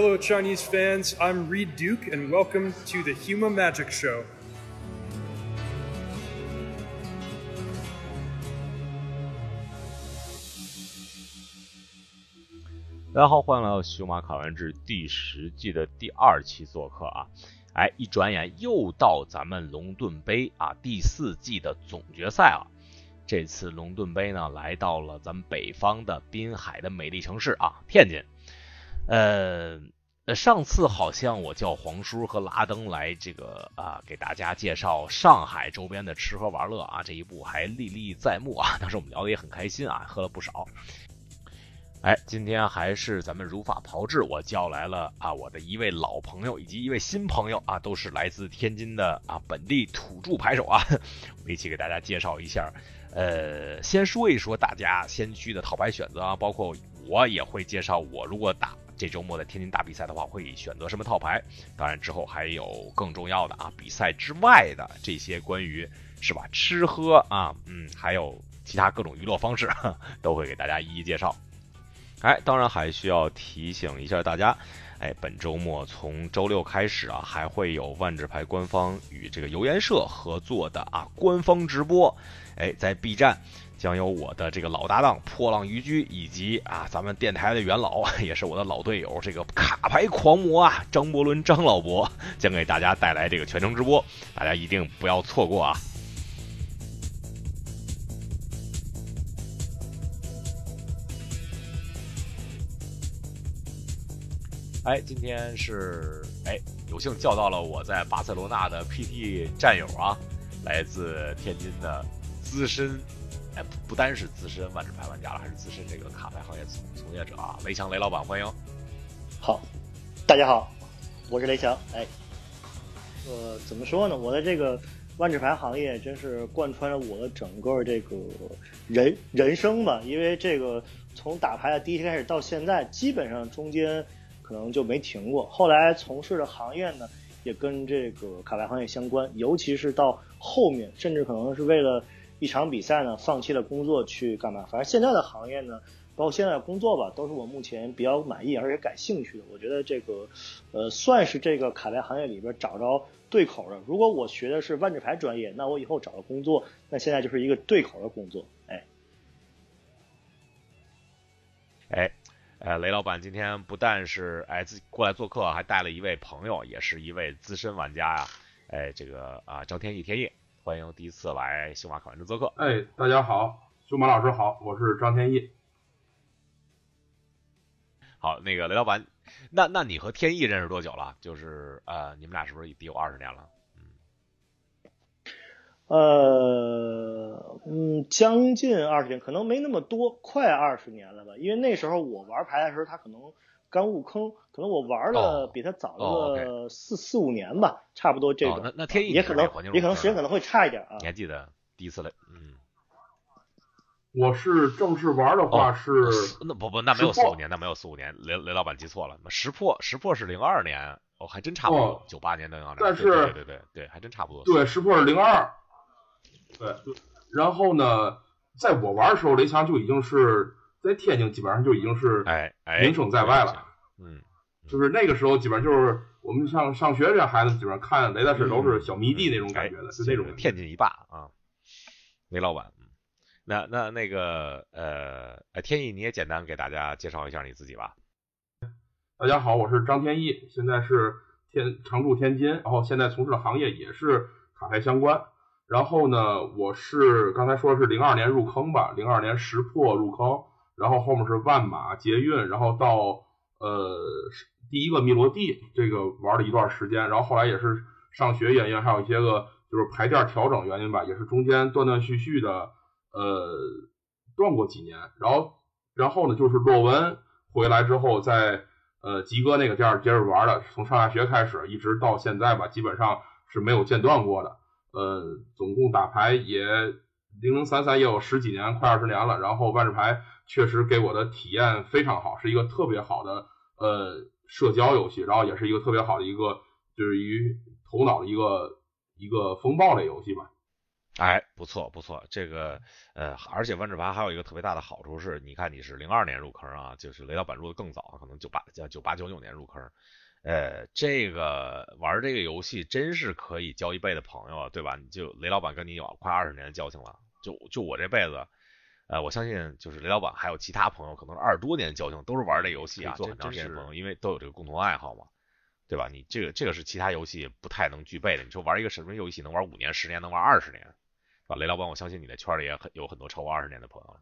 Hello, Chinese fans. I'm Reed Duke, and welcome to the Huma Magic Show. 大家好，欢迎来到《修马考完制》第十季的第二期做客啊！哎，一转眼又到咱们龙盾杯啊第四季的总决赛了。这次龙盾杯呢，来到了咱们北方的滨海的美丽城市啊，天津。呃，上次好像我叫黄叔和拉登来这个啊，给大家介绍上海周边的吃喝玩乐啊，这一步还历历在目啊。当时我们聊的也很开心啊，喝了不少。哎，今天还是咱们如法炮制，我叫来了啊我的一位老朋友以及一位新朋友啊，都是来自天津的啊本地土著牌手啊，我们一起给大家介绍一下。呃，先说一说大家先驱的套牌选择啊，包括我也会介绍我如果打这周末的天津大比赛的话，会选择什么套牌。当然之后还有更重要的啊，比赛之外的这些关于是吧吃喝啊，嗯，还有其他各种娱乐方式，都会给大家一一介绍。哎，当然还需要提醒一下大家，哎，本周末从周六开始啊，还会有万智牌官方与这个游研社合作的啊官方直播。哎，在 B 站将有我的这个老搭档破浪渔居，以及啊咱们电台的元老，也是我的老队友这个卡牌狂魔啊张伯伦张老伯，将给大家带来这个全程直播，大家一定不要错过啊！哎，今天是哎，有幸叫到了我在巴塞罗那的 PT 战友啊，来自天津的资深，哎，不单是资深万智牌玩家了，还是资深这个卡牌行业从从业者啊，雷强雷老板，欢迎。好，大家好，我是雷强。哎，呃，怎么说呢？我的这个万智牌行业真是贯穿了我的整个这个人人生吧，因为这个从打牌的第一天开始到现在，基本上中间。可能就没停过。后来从事的行业呢，也跟这个卡牌行业相关。尤其是到后面，甚至可能是为了一场比赛呢，放弃了工作去干嘛？反正现在的行业呢，包括现在的工作吧，都是我目前比较满意而且感兴趣的。我觉得这个，呃，算是这个卡牌行业里边找着对口的。如果我学的是万智牌专业，那我以后找的工作，那现在就是一个对口的工作。哎，哎。呃，雷老板今天不但是哎自己过来做客，还带了一位朋友，也是一位资深玩家呀。哎，这个啊，张天翼天翼，欢迎第一次来星马考研制做客。哎，大家好，修马老师好，我是张天翼。好，那个雷老板，那那你和天翼认识多久了？就是呃，你们俩是不是得有二十年了？呃，嗯，将近二十年，可能没那么多，快二十年了吧。因为那时候我玩牌的时候，他可能刚入坑，可能我玩了比他早了四四五年吧，差不多这个。那那天意也可能也可能时间可能会差一点啊。你还记得第一次来？嗯，我是正式玩的话是那不不那没有四五年，那没有四五年，雷雷老板记错了，石破石破是零二年，哦，还真差不多，九八年的零二年。但是对对对对，还真差不多。对，石破是零二。对，然后呢，在我玩的时候，雷强就已经是在天津，基本上就已经是哎哎名声在外了。嗯，就是那个时候，基本上就是我们上上学这孩子，基本上看雷大师都是小迷弟那种感觉的，是那种天津一霸啊。雷老板，那那那个呃，天意，你也简单给大家介绍一下你自己吧。大家好，我是张天意，现在是天常驻天津，然后现在从事的行业也是卡牌相关。然后呢，我是刚才说是零二年入坑吧，零二年识破入坑，然后后面是万马捷运，然后到呃第一个密罗地这个玩了一段时间，然后后来也是上学原因，还有一些个就是牌店调整原因吧，也是中间断断续续的呃断过几年，然后然后呢就是洛文回来之后，在呃吉哥那个店接着玩的，从上下学开始一直到现在吧，基本上是没有间断过的。呃，总共打牌也零零散散也有十几年，快二十年了。然后万智牌确实给我的体验非常好，是一个特别好的呃社交游戏，然后也是一个特别好的一个就是于头脑的一个一个风暴类游戏吧。哎，不错不错，这个呃，而且万智牌还有一个特别大的好处是，你看你是零二年入坑啊，就是雷老板入的更早，可能九八九八九九年入坑，呃，这个玩这个游戏真是可以交一辈子朋友啊，对吧？你就雷老板跟你有快二十年的交情了，就就我这辈子，呃，我相信就是雷老板还有其他朋友，可能是二十多年的交情，都是玩这游戏啊，做很长时间朋友，因为都有这个共同爱好嘛。对吧？你这个这个是其他游戏不太能具备的。你说玩一个什么游戏能玩五年、十年，能玩二十年，是吧？雷老板，我相信你的圈里也很有很多超过二十年的朋友。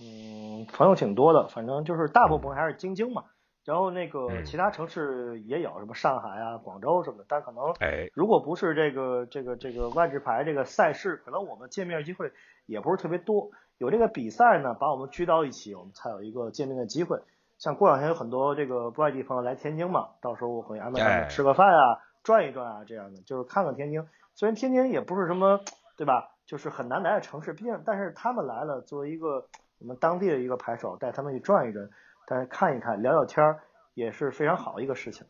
嗯，朋友挺多的，反正就是大部分还是晶晶嘛。然后那个其他城市也有，什么上海啊、广州什么的。但可能，哎，如果不是这个这个这个万智牌这个赛事，可能我们见面机会也不是特别多。有这个比赛呢，把我们聚到一起，我们才有一个见面的机会。像过两天有很多这个外地朋友来天津嘛，到时候我会安排他们吃个饭啊，转一转啊，这样的就是看看天津。虽然天津也不是什么，对吧？就是很难来的城市，毕竟但是他们来了，作为一个我们当地的一个牌手，带他们去转一转，但是看一看聊聊天儿也是非常好的一个事情。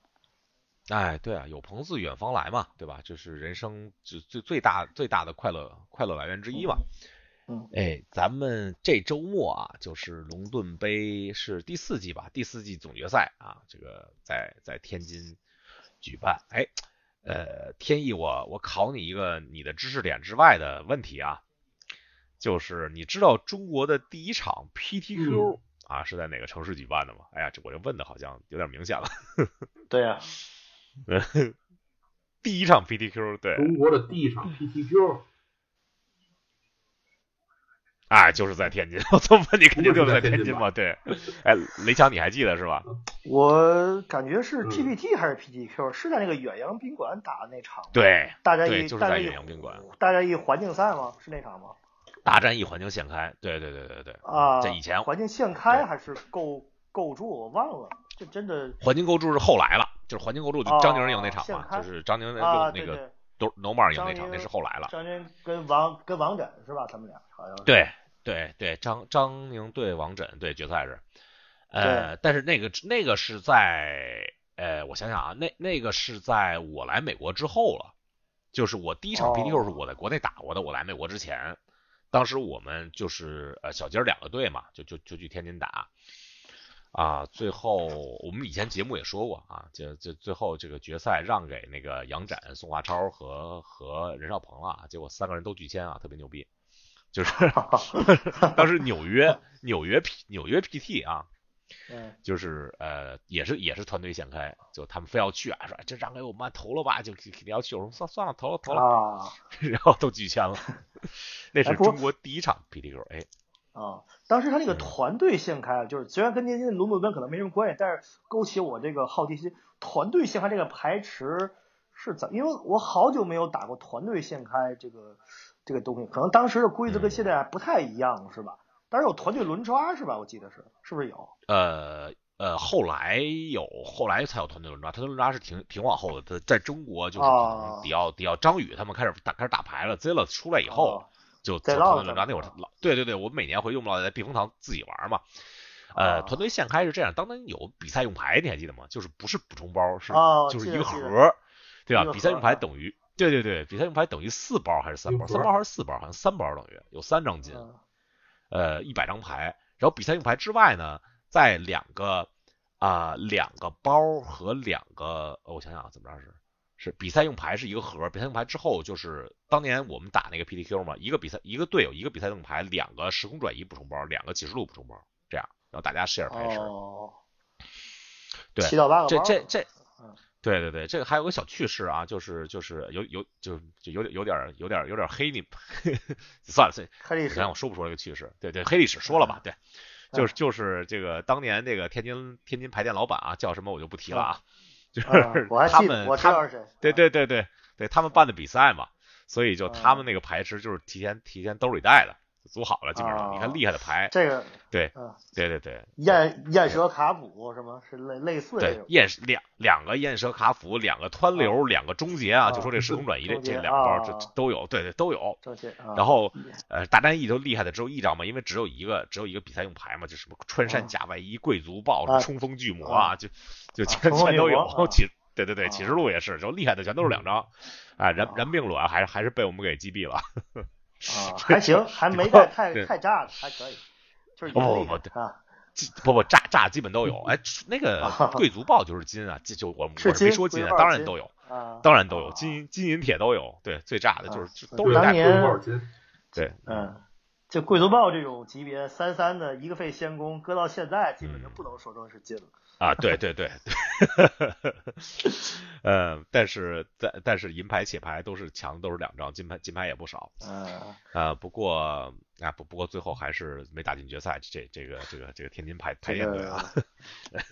哎，对啊，有朋自远方来嘛，对吧？这是人生最最最大最大的快乐快乐来源之一嘛。哎，咱们这周末啊，就是龙盾杯是第四季吧？第四季总决赛啊，这个在在天津举办。哎，呃，天意，我我考你一个你的知识点之外的问题啊，就是你知道中国的第一场 PTQ 啊是在哪个城市举办的吗？哎呀，这我这问的好像有点明显了。对呀，第一场 PTQ，对，中国的第一场 PTQ。哎，就是在天津。我这么问你，肯定就是在天津嘛？对。哎，雷强，你还记得是吧？我感觉是 PPT 还是 PTQ，是在那个远洋宾馆打的那场。对，大家一就是在远洋宾馆。大家一环境赛吗？是那场吗？大战一环境现开。对对对对对。啊。这以前环境现开还是构构筑？我忘了。这真的。环境构筑是后来了，就是环境构筑就张宁赢那场嘛，就是张宁那那个都 No More 赢那场，那是后来了。张宁跟王跟王枕是吧？他们俩好像。对。对对，张张宁对王枕对决赛是，呃，但是那个那个是在，呃，我想想啊，那那个是在我来美国之后了，就是我第一场 PTQ 是我在国内打过的，我来美国之前，当时我们就是呃小杰两个队嘛，就就就去天津打，啊，最后我们以前节目也说过啊，就就最后这个决赛让给那个杨展、宋华超和和任少鹏了，结果三个人都拒签啊，特别牛逼。就是 当时纽约纽约 P 纽约 PT 啊，就是呃也是也是团队先开，就他们非要去啊，说这让给我们投了吧，就肯定要去。我说算算了，投了投了，啊 然后都拒签了。那是中国第一场 PTQ，哎，啊，当时他那个团队先开，就是虽然跟天津龙目标可能没什么关系，但是勾起我这个好奇心，团队先开这个排池是怎？因为我好久没有打过团队先开这个。这个东西可能当时的规则跟现在不太一样，是吧？当时有团队轮抓是吧？我记得是，是不是有？呃呃，后来有，后来才有团队轮抓。团队轮抓是挺挺往后的，在在中国就是比较比较张宇他们开始打开始打牌了，Z 了出来以后就团队轮抓。那会儿老对对对，我们每年回去我们老在避风塘自己玩嘛。呃，团队现开是这样，当年有比赛用牌，你还记得吗？就是不是补充包，是就是一个盒，对吧？比赛用牌等于。对对对，比赛用牌等于四包还是三包？三包还是四包？好像三包等于有三张金，呃，一百张牌。然后比赛用牌之外呢，在两个啊两个包和两个，我想想啊，怎么着是是比赛用牌是一个盒，比赛用牌之后就是当年我们打那个 PTQ 嘛，一个比赛一个队友一个比赛用牌，两个时空转移补充包，两个启示录补充包，这样，然后大家 share 牌池。对，七到八个这这这。对对对，这个还有个小趣事啊，就是就是有有就就有点有点有点有点黑你，算 了算了，黑历史，我说不说这个趣事？对对，黑历史说了吧，对，就是就是这个当年这个天津天津牌店老板啊，叫什么我就不提了啊，就是他们他们对对对对对，他们办的比赛嘛，所以就他们那个牌池就是提前提前兜里带的。组好了，基本上你看厉害的牌，这个对，对对对，燕燕蛇卡普什么是类类似对，燕两两个燕蛇卡普，两个湍流，两个终结啊，就说这时空转移这这两包这都有，对对都有。然后呃，大战役都厉害的只有一张嘛，因为只有一个只有一个比赛用牌嘛，就什么穿山甲外衣、贵族豹、冲锋巨魔啊，就就全全都有。其实对对对，啊启示录也是，就厉害的全都是两张，哎，然啊然并卵还是还是被我们给击毙了。啊，还行，还没太太太炸的，还可以，就是不也厉不不啊。不不炸炸基本都有，哎，那个啊贵族豹就是金啊，这就我们没说金啊，当然都有，啊，当然都有，啊金银金银铁都有，对，最炸的就是都是大当年多少斤？对，嗯，就贵族豹这种级别三三的一个费仙宫，搁到现在基本就嗯不能说成是金了。啊，对对对，呃，但是但但是银牌铁牌都是强，都是两张，金牌金牌也不少，嗯，呃，不过啊不不过最后还是没打进决赛，这这个这个这个天津排排这练队啊，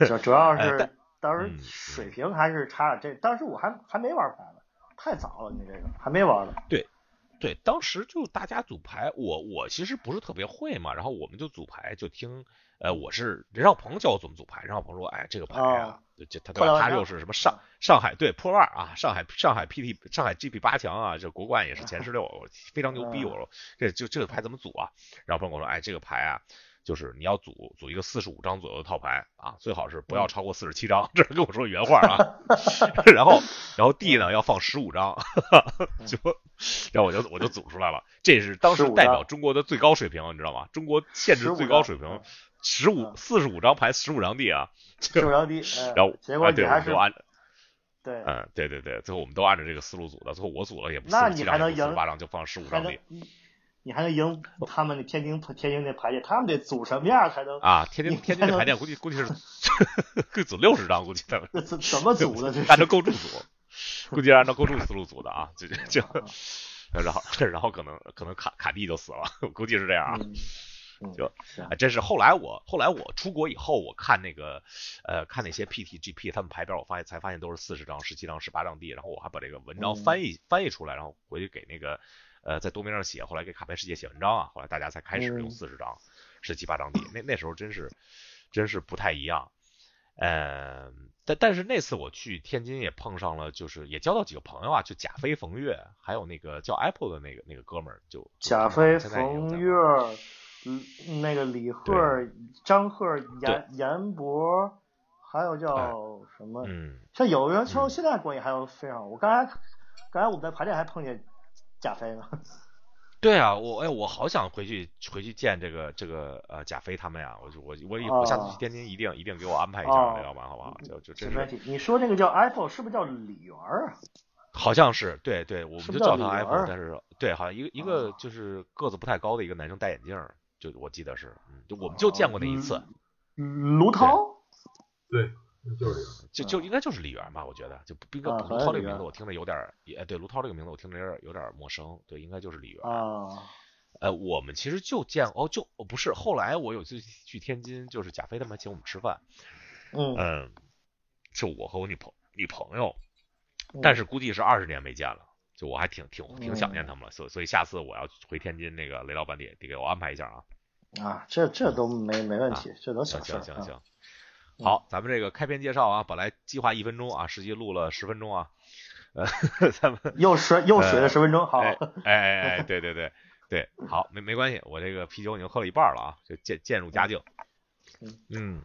主主要 是当时嗯水平还是差。这当时我还还没玩牌呢，太早了，你这个还没玩呢。对，当时就大家组牌，我我其实不是特别会嘛，然后我们就组牌，就听，呃，我是任少鹏教我怎么组牌，任少鹏说，哎，这个牌啊，就就他他又是什么上上海对破万啊，上海上海 PT 上海 GP 八强啊，这国冠也是前十六，我非常牛逼，嗯我说这就这个牌怎么组啊？然后朋友跟我说，哎，这个牌啊。就是你要组组一个四十五张左右的套牌啊，最好是不要超过四十七张，这是跟我说原话啊。然后然后 D 呢要放十五张，就 然后我就我就组出来了，这是当时15代表中国的最高水平，你知道吗？中国限制最高水平，十五嗯四十五张牌，十五张 D 啊。是不是低？嗯然后结果你还是按对，嗯对对对，最后我们都按照这个思路组的，最后我组了也不四那十七张，四十八张，就放十五张 D 你你还能赢他们那天津天津那排列，他们得组什么样才能？啊。天津天津的排练估计估计是可以组六十张，估计他们这怎怎么组的？这按照构筑组，估计是按照构筑思路组的啊，就就就，然后然后可能可能卡卡蒂就死了，我估计是这样啊。就是啊，真是后来我后来我出国以后，我看那个呃看那些 PTGP 他们牌表，我发现才发现都是四十张、十七张、十八张地然后我还把这个文章嗯翻译、翻译出来，然后回去给那个呃在多明上写，后来给卡牌世界写文章啊，后来大家才开始用嗯四十张、十七八张 D，那那时候真是真是不太一样。呃，但但是那次我去天津也碰上了，就是也交到几个朋友啊，就贾飞、冯越，还有那个叫 Apple 的那个那个哥们儿，就贾飞、冯越，嗯，那个李贺、张贺、严严博，还有叫什么？嗯。像有人说嗯现在关系还有非常好。我刚才刚才我们在排练还碰见贾飞吗。对啊，我哎，我好想回去回去见这个这个呃贾飞他们呀，我就我我我下次去天津一定一定给我安排一下哦雷老板好不好？就就真是没问题。你说那个叫 Apple 是不是叫李元儿啊？好像是对对，我们就叫他李 Apple，元但是对，好像一个一个哦就是个子不太高的一个男生戴眼镜，就我记得是，嗯，就我们就见过那一次，卢涛对，就是这个。就就应该就是李源吧，我觉得就不应该啊卢涛这个名字我听着有点也对卢涛这个名字我听着有点有点陌生，对，应该就是李源。啊，呃，我们其实就见哦，就哦不是，后来我有一次去天津，就是贾飞他们请我们吃饭，嗯，嗯，就我和我女朋女朋友，但是估计是二十年没见了，就我还挺挺挺想念他们了，所以所以下次我要回天津，那个雷老板得得给我安排一下啊。啊，这这都没没问题，这都行小事。行行行，好，咱们这个开篇介绍啊，本来计划一分钟啊，实际录了十分钟啊，呃，咱们又水又水了呃十分钟，好，哎哎哎哎，对对对对，好，没没关系，我这个啤酒已经喝了一半了啊，就渐渐入佳境。嗯嗯，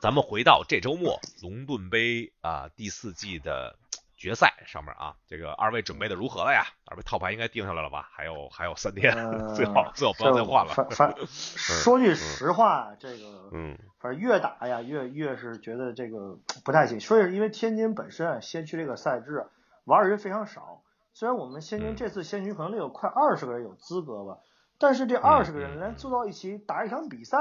咱们回到这周末龙盾杯啊第四季的决赛上面啊，这个二位准备的如何了呀？二位套牌应该定下来了吧？还有还有三天，嗯最好最好不要再换了。反反 说句实话，这个嗯反正越打呀，越越是觉得这个不太行。所以因为天津本身啊先驱这个赛制啊玩的人非常少，虽然我们先嗯军这次先驱可能得有快二十个人有资格吧，但是这二十个人嗯连坐到一起打一场比赛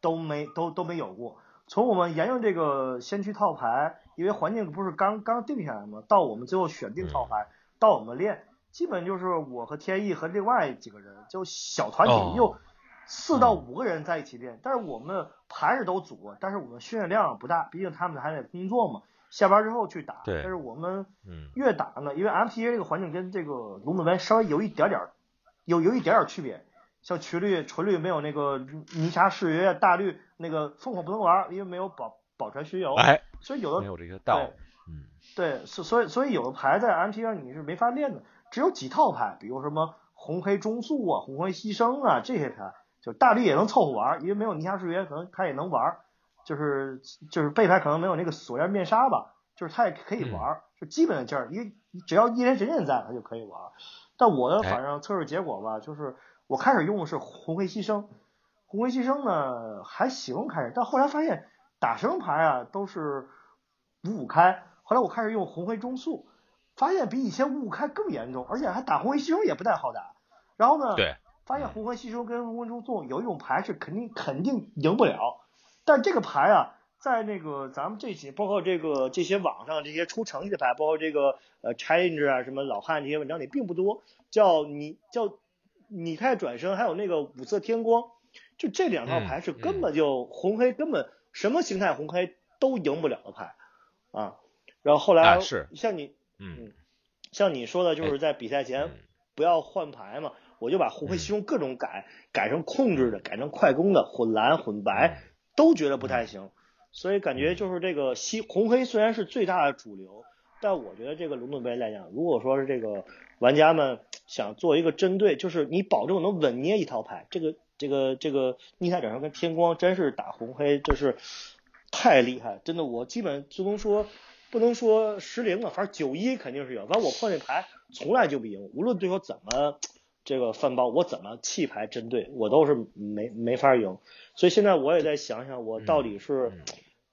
都没都都没有过。从我们沿用这个先驱套牌，因为环境不是刚刚定下来吗？到我们最后选定套牌，到我们练，基本就是我和天意和另外几个人，就小团哦体又四到五个人在一起练。但是我们牌是都组，但是我们训练量不大，毕竟他们还得工作嘛。下班之后去打，但是我们嗯越打呢，因为 MTA 这个环境跟这个龙子湾稍微有一点点儿有有一点点儿区别。像群绿、纯绿没有那个泥沙誓约、大绿那个凤凰不能玩，因为没有保保全巡游，哎，所以有的没有这个道对，嗯对，所所以所以有的牌在 MT 上你是没法练的，只有几套牌，比如什么红黑中速啊、红黑牺牲啊这些牌，就大力也能凑合玩，因为没有泥沙誓约，可能他也能玩，就是就是背牌可能没有那个锁链面纱吧，就是他也可以玩，就基本的劲儿，因为只要一人神剑在，他就可以玩。但我的反正测试结果吧，就是我开始用的是红黑牺牲，红黑牺牲呢还行，开始，但后来发现打什么牌啊都是五五开，后来我开始用红黑中速，发现比以前五五开更严重，而且还打红黑牺牲也不太好打。然后呢，对，发现红黑牺牲跟红黑中速有一种牌是肯定肯定赢不了，但这个牌啊。在那个咱们这些，包括这个这些网上这些出成绩的牌，包括这个呃 challenge 啊，什么老汉这些文章里并不多。叫你叫你太转身，还有那个五色天光，就这两套牌是根本就红黑根本什么形态红黑都赢不了的牌啊。然后后来是像你嗯，像你说的就是在比赛前不要换牌嘛，我就把红黑牺牲各种改，改成控制的，改成快攻的，混蓝混白都觉得不太行。所以感觉就是这个西红黑虽然是最大的主流，但我觉得这个龙盾杯来讲，如果说是这个玩家们想做一个针对，就是你保证能稳捏一套牌，这个这个这个逆态转生跟天光真是打红黑，就是太厉害，真的我基本就能说不能说失灵了，反正九一肯定是有，反正我碰那牌从来就不赢，无论对手怎么这个翻包，我怎么弃牌针对，我都是没没法赢，所以现在我也在想想，我到底是。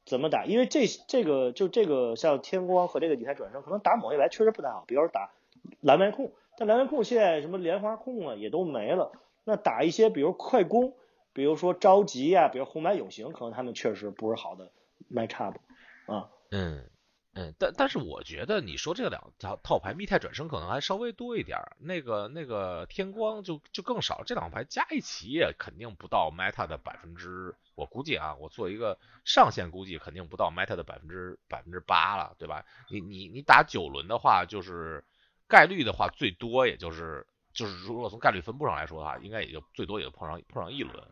怎么打？因为这这个就这个像天光和这个底台转生，可能打某一牌确实不太好，比如说打蓝白控，但蓝白控现在什么莲花控啊也都没了。那打一些比如快攻，比如说着急呀，比如红白永行，可能他们确实不是好的卖差不啊。嗯。嗯，但但是我觉得你说这两套套牌密态转生可能还稍微多一点，那个那个天光就就更少，这两牌加一起也肯定不到 meta 的百分之，我估计啊，我做一个上限估计肯定不到 meta 的百分之百分之八了，对吧？你你你打九轮的话，就是概率的话最多也就是就是如果从概率分布上来说的话，应该也就最多也就碰上碰上一轮，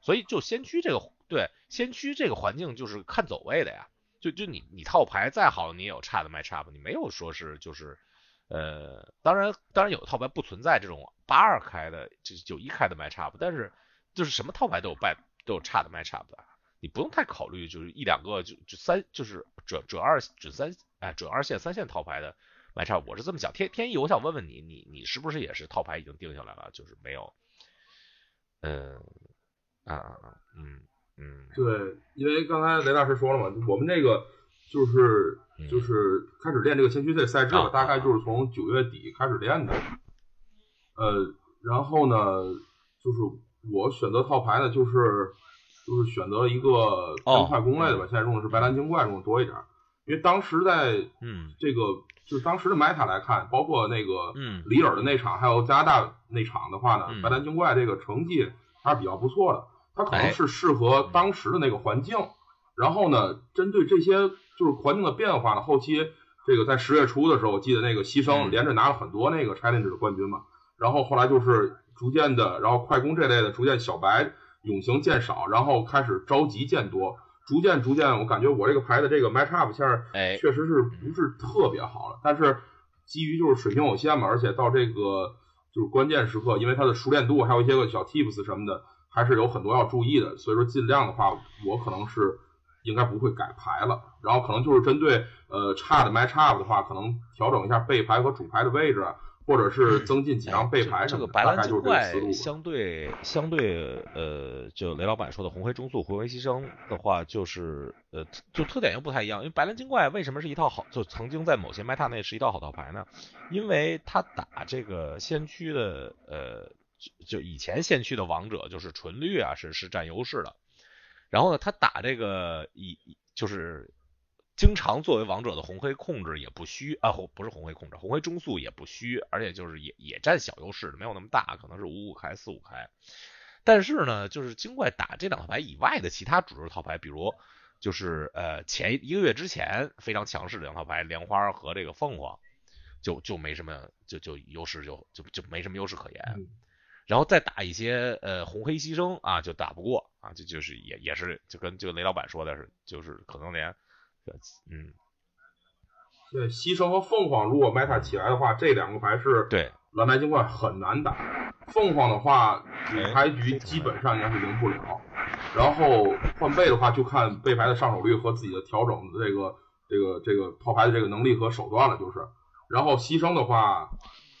所以就先驱这个对先驱这个环境就是看走位的呀。就就你你套牌再好，你也有差的卖差不？你没有说是就是，呃，当然当然有的套牌不存在这种八二开的，就九一开的卖差不，但是就是什么套牌都有败都有差的卖差不的，你不用太考虑就是一两个就就三就是准准二准三哎准二线三线套牌的卖差，我是这么想。天天意，我想问问你，你你是不是也是套牌已经定下来了，就是没有，嗯啊嗯。嗯，对，因为刚才雷大师说了嘛，我们这个就是就是开始练这个先驱队赛制了，大概就是从九月底开始练的。呃，然后呢，就是我选择套牌呢，就是就是选择了一个偏快攻类的吧，现在用的是白蓝精怪用的多一点，因为当时在嗯这个就当时的 meta 来看，包括那个嗯。里尔的那场，还有加拿大那场的话呢，白蓝精怪这个成绩还是比较不错的。它可能是适合当时的那个环境，然后呢，针对这些就是环境的变化呢，后期这个在十月初的时候，我记得那个牺牲连着拿了很多那个 challenge 的冠军嘛，然后后来就是逐渐的，然后快攻这类的逐渐小白永行渐少，然后开始着急渐多，逐渐逐渐，我感觉我这个牌的这个 match up 现在确实是不是特别好了，但是基于就是水平有限嘛，而且到这个就是关键时刻，因为它的熟练度还有一些个小 tips 什么的。还是有很多要注意的，所以说尽量的话，我可能是应该不会改牌了，然后可能就是针对呃差的 match up 的话，可能调整一下背牌和主牌的位置，或者是增进几张备牌这个思路。相对相对呃，就雷老板说的红黑中速回回牺牲的话，就是呃就特点又不太一样，因为白蓝精怪为什么是一套好，就曾经在某些 meta 内是一套好套牌呢？因为他打这个先驱的呃。就以前先驱的王者就是纯绿啊，是是占优势的。然后呢，他打这个以就是经常作为王者的红黑控制也不虚啊，红不是红黑控制，红黑中速也不虚，而且就是也也占小优势的，没有那么大，可能是五五开四五开。但是呢，就是精怪打这两套牌以外的其他主流套牌，比如就是呃前一个月之前非常强势的两套牌莲花和这个凤凰，就就没什么就就优势就就就没什么优势可言。然后再打一些呃红黑牺牲啊，就打不过啊，就就是也也是就跟就雷老板说的是，就是可能连嗯，对牺牲和凤凰如果 meta 起来的话，这两个牌是对蓝白金怪很难打。凤凰的话，主牌局基本上应该是赢不了。然后换背的话，就看背牌的上手率和自己的调整的这个这个这个套牌的这个能力和手段了，就是。然后牺牲的话，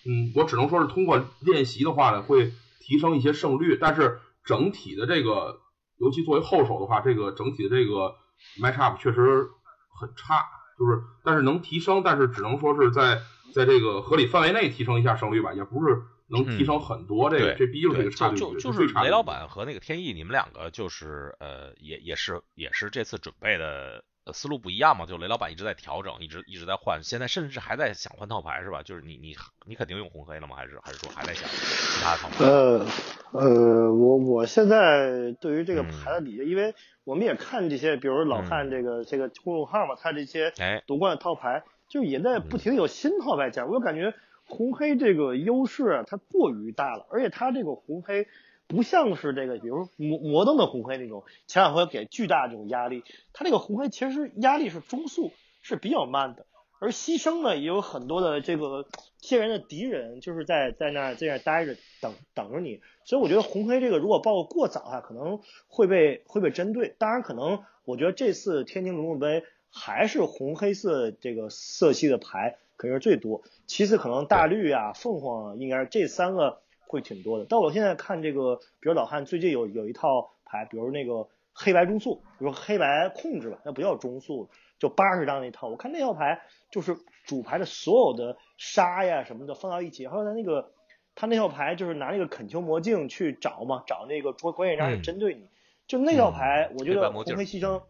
嗯，我只能说是通过练习的话呢，会提升一些胜率，但是整体的这个，尤其作为后手的话，这个整体的这个 match up 确实很差，就是但是能提升，但是只能说是在在这个合理范围内提升一下胜率吧，也不是。能提升很多，这个这毕竟是个差距。就就是雷老板和那个天意，你们两个就是呃，也也是也是这次准备的思路不一样嘛。就雷老板一直在调整，一直一直在换，现在甚至还在想换套牌是吧？就是你你你肯定用红黑了吗？还是还是说还在想其他套牌？呃呃，我我现在对于这个牌的理解，因为我们也看这些，比如老汉这个这个公众号嘛，他这些夺冠的套牌，就也在不停有新套牌加入，我感觉。红黑这个优势它过于大了，而且它这个红黑不像是这个，比如摩摩登的红黑那种前两回给巨大这种压力，它这个红黑其实压力是中速，是比较慢的。而牺牲呢，也有很多的这个天然的敌人，就是在在那在那待着等等着你。所以我觉得红黑这个如果报过早啊，可能会被会被针对。当然，可能我觉得这次天津龙凤杯还是红黑色这个色系的牌。肯定是最多，其次可能大绿啊、凤凰应该是这三个会挺多的。但我现在看这个，比如老汉最近有有一套牌，比如那个黑白中速，比如黑白控制吧，那不叫中速，就八十张那套。我看那套牌就是主牌的所有的杀呀什么的放到一起，还有他那个他那套牌就是拿那个恳求魔镜去找嘛，找那个关关键张针对你。就那套牌，我觉得红黑牺牲，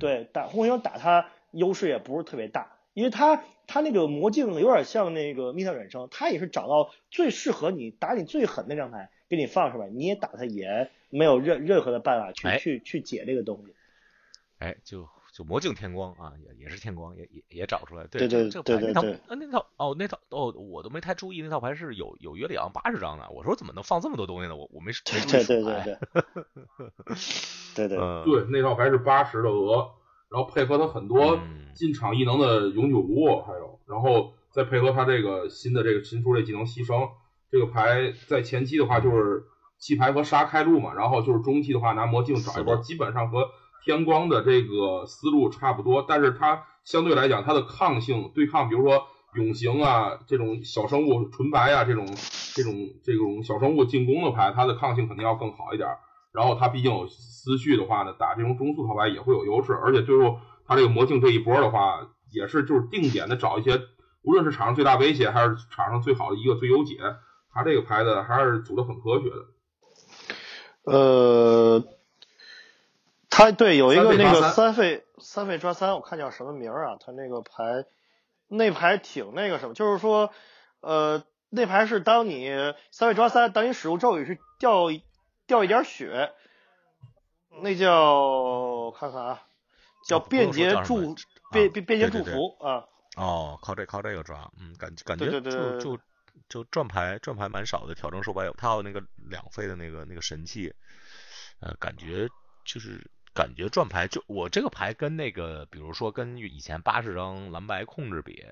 对打红黑牺牲打他优势也不是特别大。因为他他那个魔镜有点像那个密特远生，他也是找到最适合你打你最狠那张牌给你放上来，你也打他也没有任任何的办法去去去解这个东西。哎，就就魔镜天光啊，也也是天光，也也也找出来。对对对对对。那套那套哦那套哦我都没太注意那套牌是有有约里昂八十张的，我说怎么能放这么多东西呢？我我没没对对对对。对对 对，那套牌是八十的额。然后配合他很多进场异能的永久无误，还有，然后再配合他这个新的这个新出这技能牺牲，这个牌在前期的话就是弃牌和杀开路嘛，然后就是中期的话拿魔镜找一波，基本上和天光的这个思路差不多，但是它相对来讲它的抗性对抗，比如说永行啊这种小生物纯白啊这种这种这种小生物进攻的牌，它的抗性肯定要更好一点。然后他毕竟有思绪的话呢，打这种中速套牌也会有优势，而且最后他这个魔镜这一波的话，也是就是定点的找一些，无论是场上最大威胁还是场上最好的一个最优解，他这个牌子还是组的很科学的。呃，他对有一个那个三费三费抓三，我看叫什么名儿啊？他那个牌那牌挺那个什么，就是说呃那牌是当你三费抓三，当你使用咒语是掉。掉一点血，那叫看看啊，叫便捷祝便便便捷祝福啊。哦，靠这靠这个抓，嗯，感感觉就就就转牌转牌蛮少的，挑征手牌有，他有那个两费的那个那个神器，呃，感觉就是感觉转牌就我这个牌跟那个比如说跟以前八十张蓝白控制比，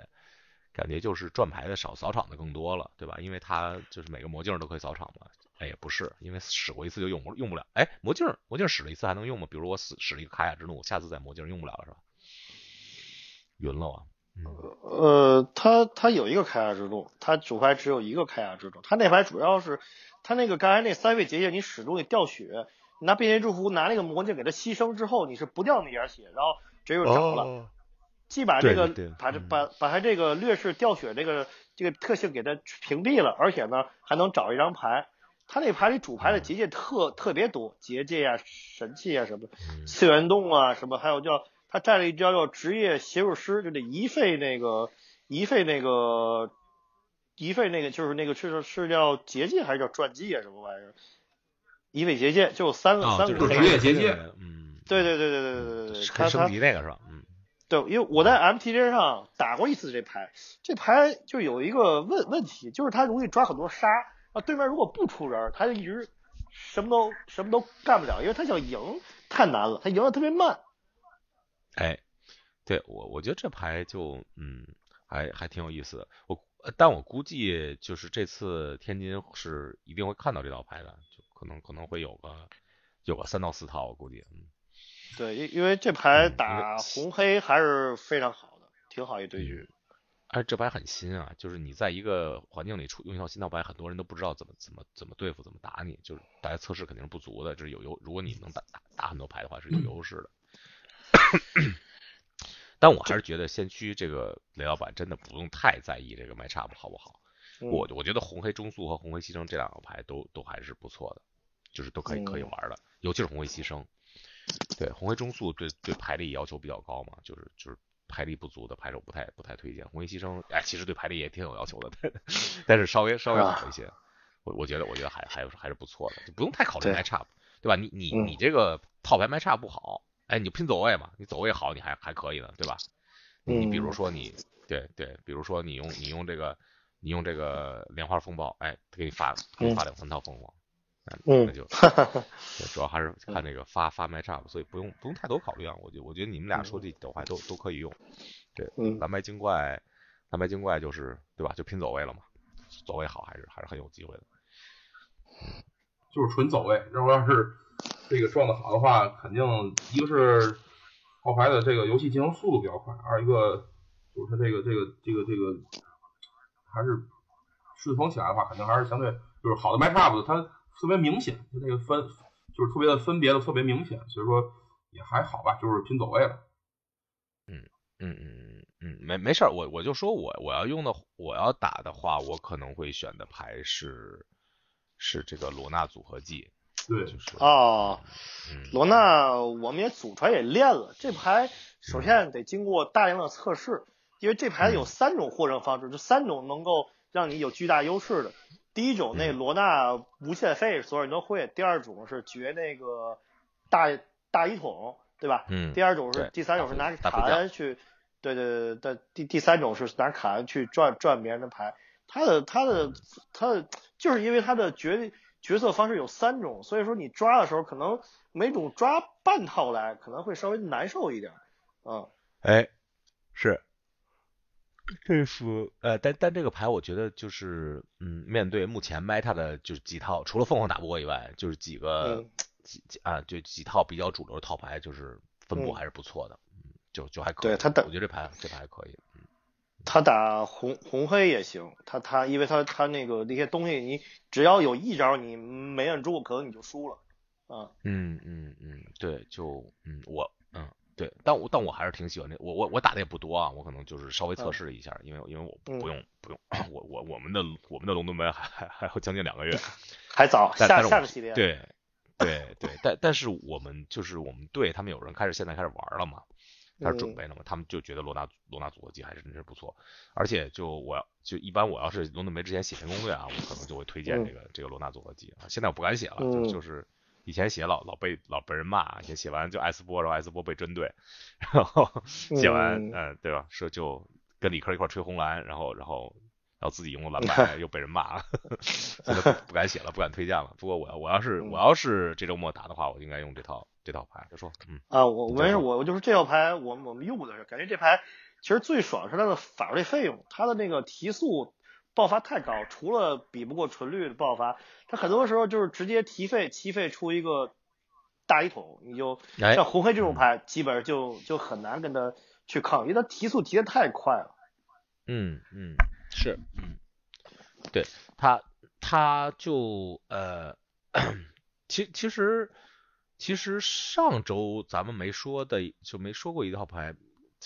感觉就是转牌的少，扫场的更多了，对吧？因为它就是每个魔镜都可以扫场嘛。哎，也不是，因为使过一次就用不用不了。哎，魔镜魔镜使了一次还能用吗？比如我使使了一个卡雅之怒，下次在魔镜用不了了是吧？晕了啊。呃，他他有一个开雅之怒，他主牌只有一个开雅之怒，他那牌主要是他那个刚才那三位结界，你使东西掉血，你拿变形祝福拿那个魔镜给他牺牲之后，你是不掉那点血，然后直接就着了。既把这个把这把把他这个劣势掉血这个这个特性给他屏蔽了，而且呢还能找一张牌。他那牌里主牌的结界特特别多，结界啊、神器啊什么，次元洞啊什么，还有叫他带了一招叫职业邪术师，就那一费那个一费那个一费那个就是那个是是叫结界还是叫传记啊什么玩意儿？一费结界就三个三个职业结界，嗯，对对对对对对对对，他升级那个是吧？嗯，对，因为我在 MTG 上打过一次这牌，这牌就有一个问问题，就是它容易抓很多杀。啊，对面如果不出人，他就一直什么都什么都干不了，因为他想赢太难了，他赢的特别慢。哎，对我我觉得这牌就嗯还还挺有意思的，我但我估计就是这次天津是一定会看到这道牌的，就可能可能会有个有个三到四套，我估计嗯。对，因因为这牌打红黑还是非常好的，挺好一对局。哎，这牌很新啊，就是你在一个环境里出用一套新套牌，很多人都不知道怎么怎么怎么对付，怎么打你，就是大家测试肯定是不足的，这是有优。如果你能打打打很多牌的话，是有优势的。但我还是觉得先驱这个雷老板真的不用太在意这个麦差不好不好。我我觉得红黑中速和红黑牺牲这两个牌都都还是不错的，就是都可以可以玩的，尤其是红黑牺牲。对，红黑中速对对牌力要求比较高嘛，就是就是。牌力不足的牌手不太不太推荐红衣牺牲，哎，其实对牌力也挺有要求的，但是稍微稍微好一些，我我觉得我觉得还还还是不错的，就不用太考虑麦差，对吧？你你你这个套牌麦差不好，哎，你就拼走位嘛，你走位好，你还还可以的，对吧？你比如说你对对，比如说你用你用这个你用这个莲花风暴，哎，给你发给你发两三套凤凰。嗯，那就 主要还是看这个发发麦差，所以不用不用太多考虑啊。我觉我觉得你们俩说这几套牌都都可以用。对，蓝白精怪，蓝白精怪就是对吧？就拼走位了嘛，走位好还是还是很有机会的。就是纯走位，然后要是这个撞的好的话，肯定一个是后排的这个游戏进行速度比较快，二一个就是它这个这个这个这个还是顺风起来的话，肯定还是相对就是好的麦差不它。特别明显，就那个分就是特别的分别的特别明显，所以说也还好吧，就是拼走位了。嗯嗯嗯嗯没没事儿，我我就说我我要用的我要打的话，我可能会选的牌是是这个罗纳组合技。对，就是哦，罗纳我们也祖传也练了这牌，首先得经过大量的测试，因为这牌有三种获胜方式，就三种能够让你有巨大优势的。第一种那罗纳无限费，所有人都会。第二种是绝那个大大一统，对吧？嗯。第二种是，第三种是拿卡恩去，对对对对。第第三种是拿卡恩去转转别人的牌。他的他的他的，就是因为他的决决策方式有三种，所以说你抓的时候可能每种抓半套来，可能会稍微难受一点。嗯。哎，是。这服呃，但但这个牌我觉得就是，嗯，面对目前 meta 的就是几套，除了凤凰打不过以外，就是几个几几啊，就几套比较主流的套牌，就是分布还是不错的，嗯，就就还可以。对他打，我觉得这牌这牌还可以。嗯，他打红红黑也行，他他因为他他那个那些东西，你只要有一招你没摁住，可能你就输了。啊，嗯嗯嗯，对，就嗯我嗯。对，但我但我还是挺喜欢那我我我打的也不多啊，我可能就是稍微测试了一下，因为因为我不用不用，我我我们的我们的龙盾杯还还还有将近两个月，还早，下下个系列。对对对，但但是我们就是我们队他们有人开始现在开始玩了嘛，开始准备了嘛，他们就觉得罗纳罗纳组合技还是真是不错，而且就我要就一般我要是龙盾杯之前写篇攻略啊，我可能就会推荐这个这个罗纳组合技啊，现在我不敢写了，就就是。以前写老老被老被人骂，以前写完就艾斯波，然后艾斯波被针对，然后写完嗯对吧？说就跟理科一块吹红蓝，然后然后然后自己用了蓝白 又被人骂了，现在不敢写了，不敢推荐了。不过我要我要是我要是这周末打的话，我应该用这套这套牌。就说嗯啊我没事我我就是这套牌我我们用的是感觉这牌其实最爽是它的法术费用，它的那个提速。爆发太高，除了比不过纯绿的爆发，它很多时候就是直接提费，七费出一个大一桶，你就像红黑这种牌，基本上就就很难跟他去抗，因为他提速提的太快了。嗯嗯，是，嗯，对他他就呃，其其实其实上周咱们没说的就没说过一套牌。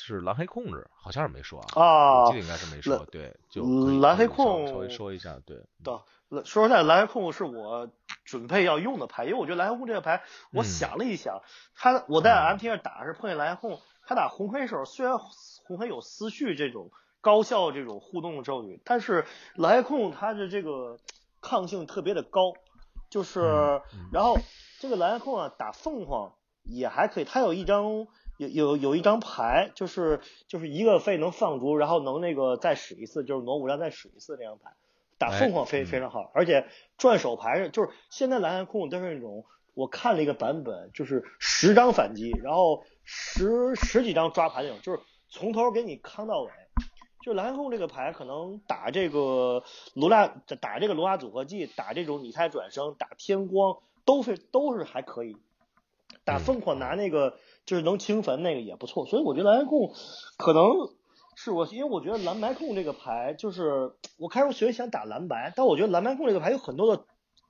是蓝黑控制，好像是没说啊。啊，我记得应该是没说。对，就蓝黑控稍微说一下，对。对，说实在，蓝黑控是我准备要用的牌，因为我觉得蓝黑控这个牌，我想了一想，他我在 M T 上打是碰见蓝黑控，他打红黑手虽然红黑有思绪这种高效这种互动咒语，但是蓝黑控它的这个抗性特别的高，就是然后这个蓝黑控啊打凤凰也还可以，它有一张。有有有一张牌，就是就是一个费能放逐，然后能那个再使一次，就是挪五张再使一次那张牌，打凤凰非非常好，而且转手牌就是现在蓝蓝控都是那种，我看了一个版本，就是十张反击，然后十十几张抓牌那种，就是从头给你康到尾。就蓝控这个牌可能打这个罗拉打这个罗拉组合技，打这种拟态转生，打天光都是都是还可以。打凤凰拿那个就是能清坟那个也不错，所以我觉得蓝白控可能是我，因为我觉得蓝白控这个牌就是我开始学想打蓝白，但我觉得蓝白控这个牌有很多的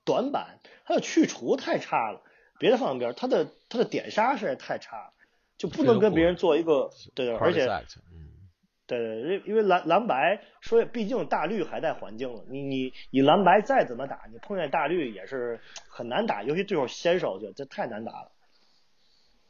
短板，它的去除太差了，别的放一边，它的它的点杀实在太差了，就不能跟别人做一个对，而且。对对，因因为蓝蓝白说，毕竟大绿还在环境了。你你你蓝白再怎么打，你碰见大绿也是很难打，尤其对手先手就这太难打了。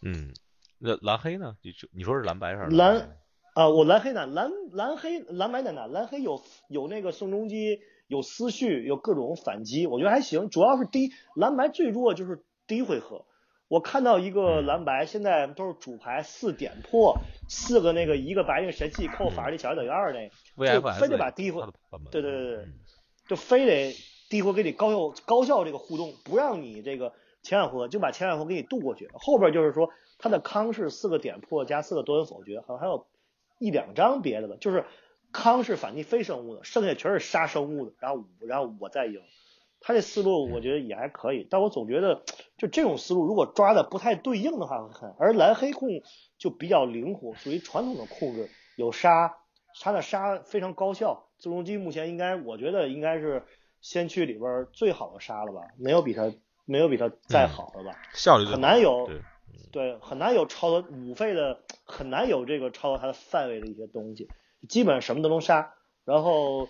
嗯，那蓝黑呢？你你说是蓝白还是蓝？啊，我蓝黑呢，蓝蓝黑蓝白在哪。蓝黑有有那个宋仲基，有思绪，有各种反击，我觉得还行。主要是第一，蓝白最弱就是第一回合。我看到一个蓝白，现在都是主牌四点破，四个那个一个白那个神器扣法力小于等于二那，就非得把第一回，对对对对，就非得第一回给你高效高效这个互动，不让你这个前两回合就把前两回合给你渡过去，后边就是说他的康是四个点破加四个多元否决，好像还有一两张别的吧，就是康是反击非生物的，剩下全是杀生物的，然后然后我再赢。他这思路我觉得也还可以，但我总觉得就这种思路如果抓的不太对应的话会很，而蓝黑控就比较灵活，属于传统的控制，有杀，他的杀非常高效。自动机目前应该我觉得应该是先驱里边最好的杀了吧，没有比他没有比他再好的吧，效率很难有，对，很难有超过五费的，很难有这个超过他的范围的一些东西，基本上什么都能杀，然后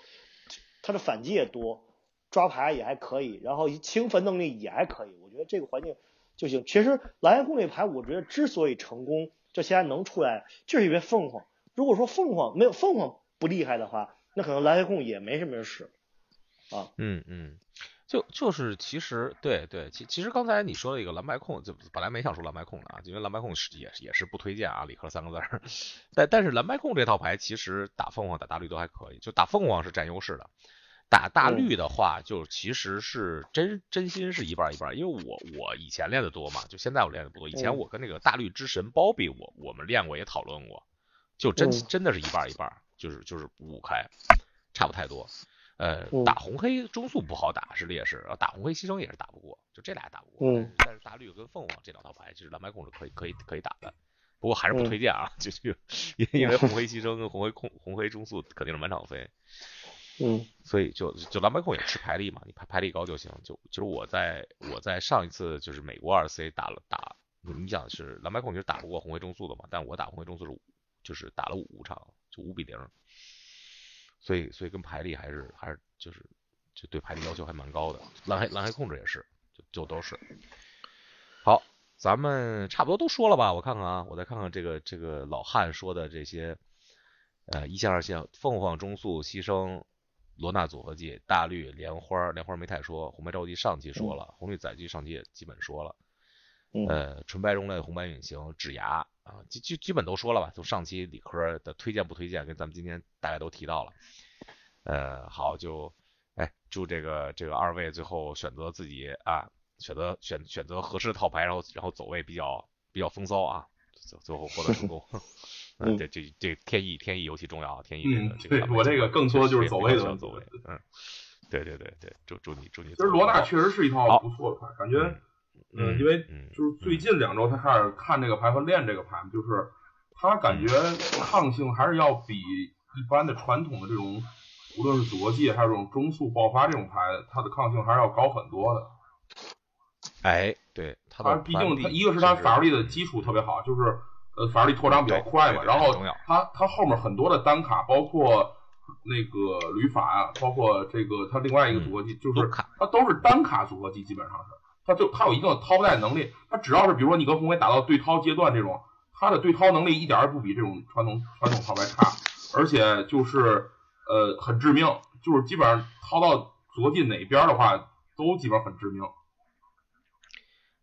他的反击也多。抓牌也还可以，然后清分能力也还可以，我觉得这个环境就行。其实蓝黑控这牌，我觉得之所以成功，这现在能出来，就是因为凤凰。如果说凤凰没有凤凰不厉害的话，那可能蓝黑控也没什么人使啊。嗯嗯，就就是其实对对，其其实刚才你说的一个蓝白控，就本来没想说蓝白控的啊，因为蓝白控是也也是不推荐啊，理科三个字儿。但但是蓝白控这套牌其实打凤凰打大绿都还可以，就打凤凰是占优势的。打大绿的话，就其实是真真心是一半一半，因为我我以前练的多嘛，就现在我练的不多。以前我跟那个大绿之神包比，我我们练过也讨论过，就真真的是一半一半，就是就是五五开，差不太多。呃，打红黑中速不好打是劣势，打红黑牺牲也是打不过，就这俩打不过。嗯。但是大绿跟凤凰这两套牌，其实蓝白控是可以可以可以打的，不过还是不推荐啊，就就因因为红黑牺牲跟红黑控红黑中速肯定是满场飞。嗯，所以就就蓝白控也吃牌力嘛，你牌牌力高就行。就就是我在我在上一次就是美国二 C 打了打，你想是蓝白控其实打不过红黑中速的嘛，但我打红黑中速是就是打了五场，就五比零。所以所以跟排力还是还是就是就对排力要求还蛮高的。蓝黑蓝黑控制也是，就就都是。好，咱们差不多都说了吧？我看看啊，我再看看这个这个老汉说的这些，呃，一线二线凤凰中速牺牲。罗纳组合技、大绿莲花，莲花没太说，红白着急上期说了，红绿载具上期也基本说了，呃，纯白熔类、红白隐形、指牙啊，基基基本都说了吧？就上期理科的推荐不推荐，跟咱们今天大概都提到了。呃，好，就哎，祝这个这个二位最后选择自己啊，选择选选择合适的套牌，然后然后走位比较比较风骚啊，最最后获得成功。嗯，这这这天意天意尤其重要，天意这个这个我这个更多就是走位的走位，嗯，对对对对，祝祝你祝你。其实罗纳确实是一套不错的牌，感觉，嗯，因为就是最近两周他开始看这个牌和练这个牌，就是他感觉抗性还是要比一般的传统的这种，无论是组合技还是这种中速爆发这种牌，它的抗性还是要高很多的。哎，对，他毕竟他一个是他法力的基础特别好，就是。呃，法力扩张比较快嘛，然后他他后面很多的单卡，包括那个旅法啊，包括这个他另外一个组合技，就是他都是单卡组合技，基本上是，他就他有一定的掏带能力，他只要是比如说你跟红黑打到对掏阶段这种，他的对掏能力一点也不比这种传统传统套牌差，而且就是呃很致命，就是基本上掏到组合技哪边的话，都基本上很致命，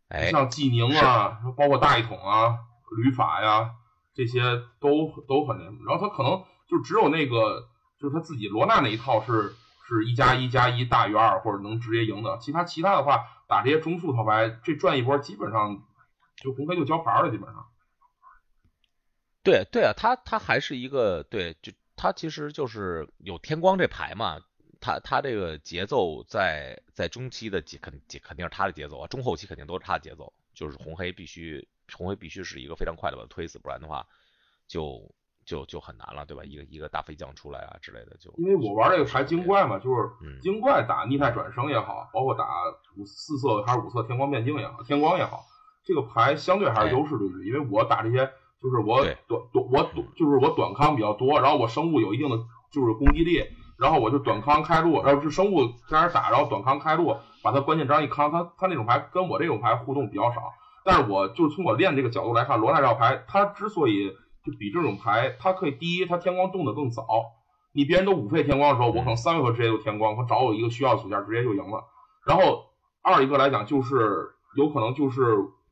哎，像济宁啊，包括大一统啊。旅法呀，这些都都很灵，然后他可能就只有那个，就是他自己罗纳那一套是是一加一加一大于二，或者能直接赢的。其他其他的话，打这些中速套牌，这转一波基本上就红黑就交牌了，基本上。对对啊，他他还是一个对，就他其实就是有天光这牌嘛，他他这个节奏在在中期的节肯肯定是他的节奏啊，中后期肯定都是他的节奏。就是红黑必须红黑必须是一个非常快的把它推死，不然的话就就就很难了，对吧？一个一个大飞将出来啊之类的，就因为我玩这个牌精怪嘛，就是嗯精怪打逆态转生也好，包括打五四色还是五色天光变镜也好，天光也好，这个牌相对还是优势对局，因为我打这些就是我对短短我短就是我短康比较多，然后我生物有一定的就是攻击力，然后我就短康开路，然后是生物在那打，然后短康开路，把它关键张一康，他他那种牌跟我这种牌互动比较少，但是我就是从我练这个角度来看，罗纳这套牌他之所以就比这种牌，它可以第一，它天光动得更早。你别人都五费天光的时候，我可能三回合直接就天光，我找我一个需要的组件直接就赢了。然后二一个来讲，就是有可能就是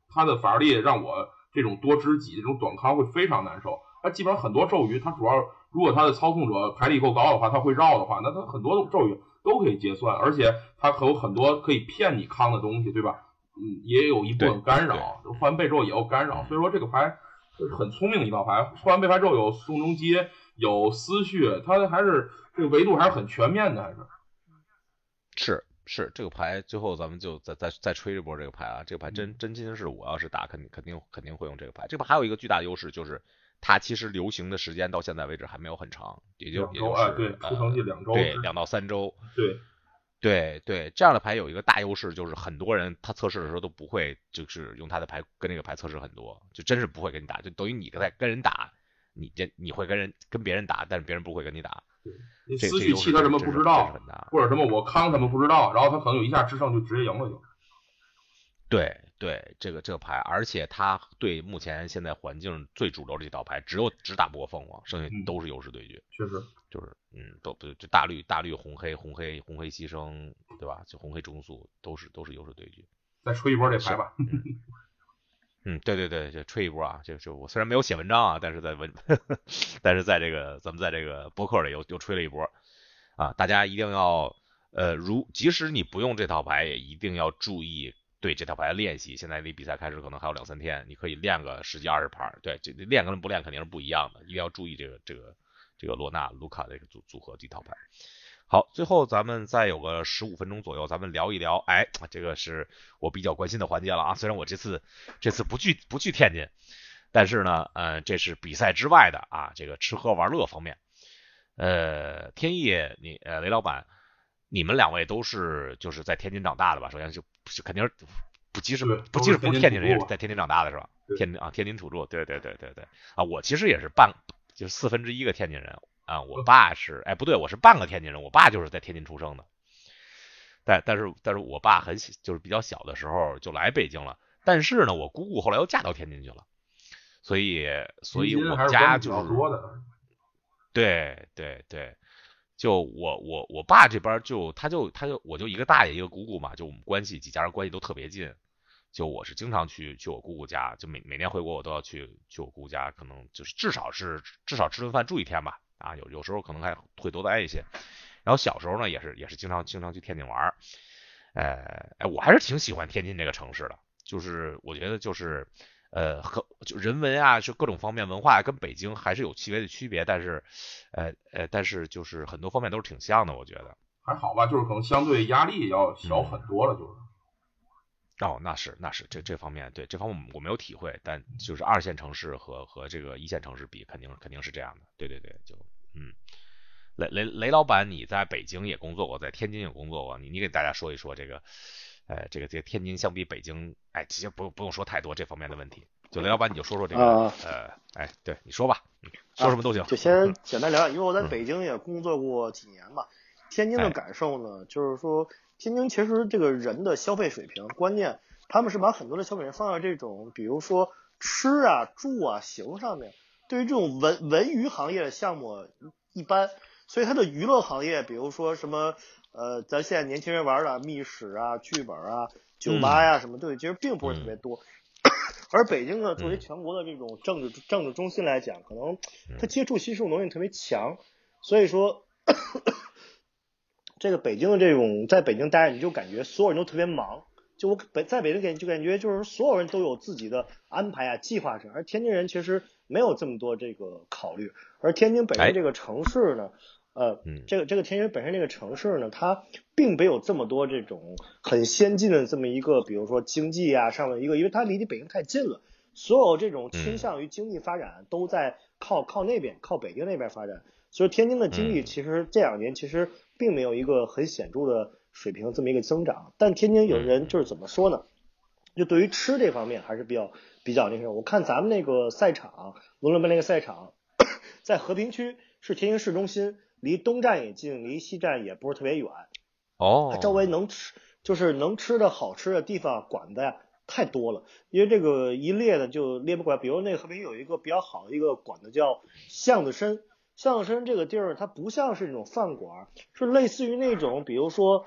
它的法力让我这种多知己这种短康会非常难受。它基本上很多咒语，它主要如果它的操控者牌力够高的话，它会绕的话，那它很多的咒语都可以结算，而且它还有很多可以骗你康的东西，对吧？嗯，也有一部分干扰，换完背之后也有干扰，所以说这个牌就是很聪明的一套牌。换完背牌之后有宋仲基，有思绪，他还是这个维度还是很全面的，还是。是是这个牌，最后咱们就再再再吹一波这个牌啊！这个牌真真心是我要是打，肯定肯定肯定会用这个牌。这个牌还有一个巨大的优势就是，它其实流行的时间到现在为止还没有很长，也就也就是哎，对，出成绩两周，对两到三周。对对对，这样的牌有一个大优势，就是很多人他测试的时候都不会，就是用他的牌跟那个牌测试很多，就真是不会跟你打，就等于你在跟人打，你这你会跟人跟别人打，但是别人不会跟你打。思绪气他什么不知道或者什么我康他们不知道，然后他可能有一下制胜就直接赢了就。对对，这个这个牌，而且他对目前现在环境最主流的这套牌，只有只打不过凤凰，剩下嗯都是优势对决，确实，就是嗯，都不就大绿大绿红黑红黑红黑牺牲，对吧？就红黑中速都是都是优势对决。再吹一波这牌吧。嗯，对对对，就吹一波啊！就就我虽然没有写文章啊，但是在文，但是在这个咱们在这个博客里又又吹了一波啊！大家一定要呃，如即使你不用这套牌，也一定要注意对这套牌的练习。现在离比赛开始可能还有两三天，你可以练个十几二十盘。对，这练跟不练肯定是不一样的，一定要注意这个这个这个罗纳卢卡的这个组组合这套牌。好，最后咱们再有个十五分钟左右，咱们聊一聊，哎，这个是我比较关心的环节了啊。虽然我这次这次不去不去天津，但是呢，呃，这是比赛之外的啊，这个吃喝玩乐方面。呃，天意，你呃雷老板，你们两位都是就是在天津长大的吧？首先就就肯定是不即使不即使不是天津人，也是在天津长大的是吧？天津啊，天津土著，对对对对对啊，我其实也是半就是四分之一个天津人啊，我爸是哎不对，我是半个天津人，我爸就是在天津出生的。但但是但是我爸很小，就是比较小的时候就来北京了，但是呢，我姑姑后来又嫁到天津去了，所以所以我还是关系家就是。对对对，就我我我爸这边就他就他就我就一个大爷一个姑姑嘛，就我们关系几家人关系都特别近，就我是经常去去我姑姑家，就每每年回国我都要去去我姑姑家，可能就是至少是至少吃顿饭住一天吧，啊有有时候可能还会多待一些。然后小时候呢也是也是经常经常去天津玩儿，呃哎我还是挺喜欢天津这个城市的，就是我觉得就是。呃，和就人文啊，就各种方面文化跟北京还是有细微的区别，但是，呃呃，但是就是很多方面都是挺像的，我觉得。还好吧，就是可能相对压力要小很多了，就是。哦，那是那是这这方面对这方面我没有体会，但就是二线城市和和这个一线城市比，肯定肯定是这样的。对对对，就嗯，雷雷雷老板，你在北京也工作过，在天津也工作过，你你给大家说一说这个。呃，这个这个天津相比北京，哎，其实不不用说太多这方面的问题。就雷老板，你就说说这个，啊呃，哎，对，你说吧，说什么都行。就先简单聊聊，因为我在北京也工作过几年嘛。天津的哎感受呢，就是说天津其实这个人的消费水平观念，他们是把很多的消费人放在这种，比如说吃啊、住啊、行上面。对于这种文文娱行业的项目一般，所以它的娱乐行业，比如说什么。呃，咱现在年轻人玩的密室啊、剧本啊、酒吧呀、什么，对，其实并不是特别多。而北京呢，作为全国的这种政治政治中心来讲，可能它接触吸收能力特别强，所以说，这个北京的这种在北京待着，你就感觉所有人都特别忙。就我北在北京感就感觉就是所有人都有自己的安排啊、计划着，而天津人其实没有这么多这个考虑。而天津本身这个城市呢。呃，嗯这个这个天津本身这个城市呢，它并没有这么多这种很先进的这么一个，比如说经济啊上面一个，因为它离离北京太近了，所有这种倾向于经济发展都在靠靠那边，靠北京那边发展。所以天津的经济嗯其实这两年其实并没有一个很显著的水平这么一个增长。但天津有人就是怎么说呢？就对于吃这方面还是比较比较那个。我看咱们那个赛场，龙伦杯那个赛场，在和平区是天津市中心，离东站也近，离西站也不是特别远。哦它，周围能吃就是能吃的好吃的地方馆子呀太多了，因为这个一列的就列不过来。比如那个和平有一个比较好的一个馆子叫巷子参，巷子参这个地儿它不像是那种饭馆，是类似于那种比如说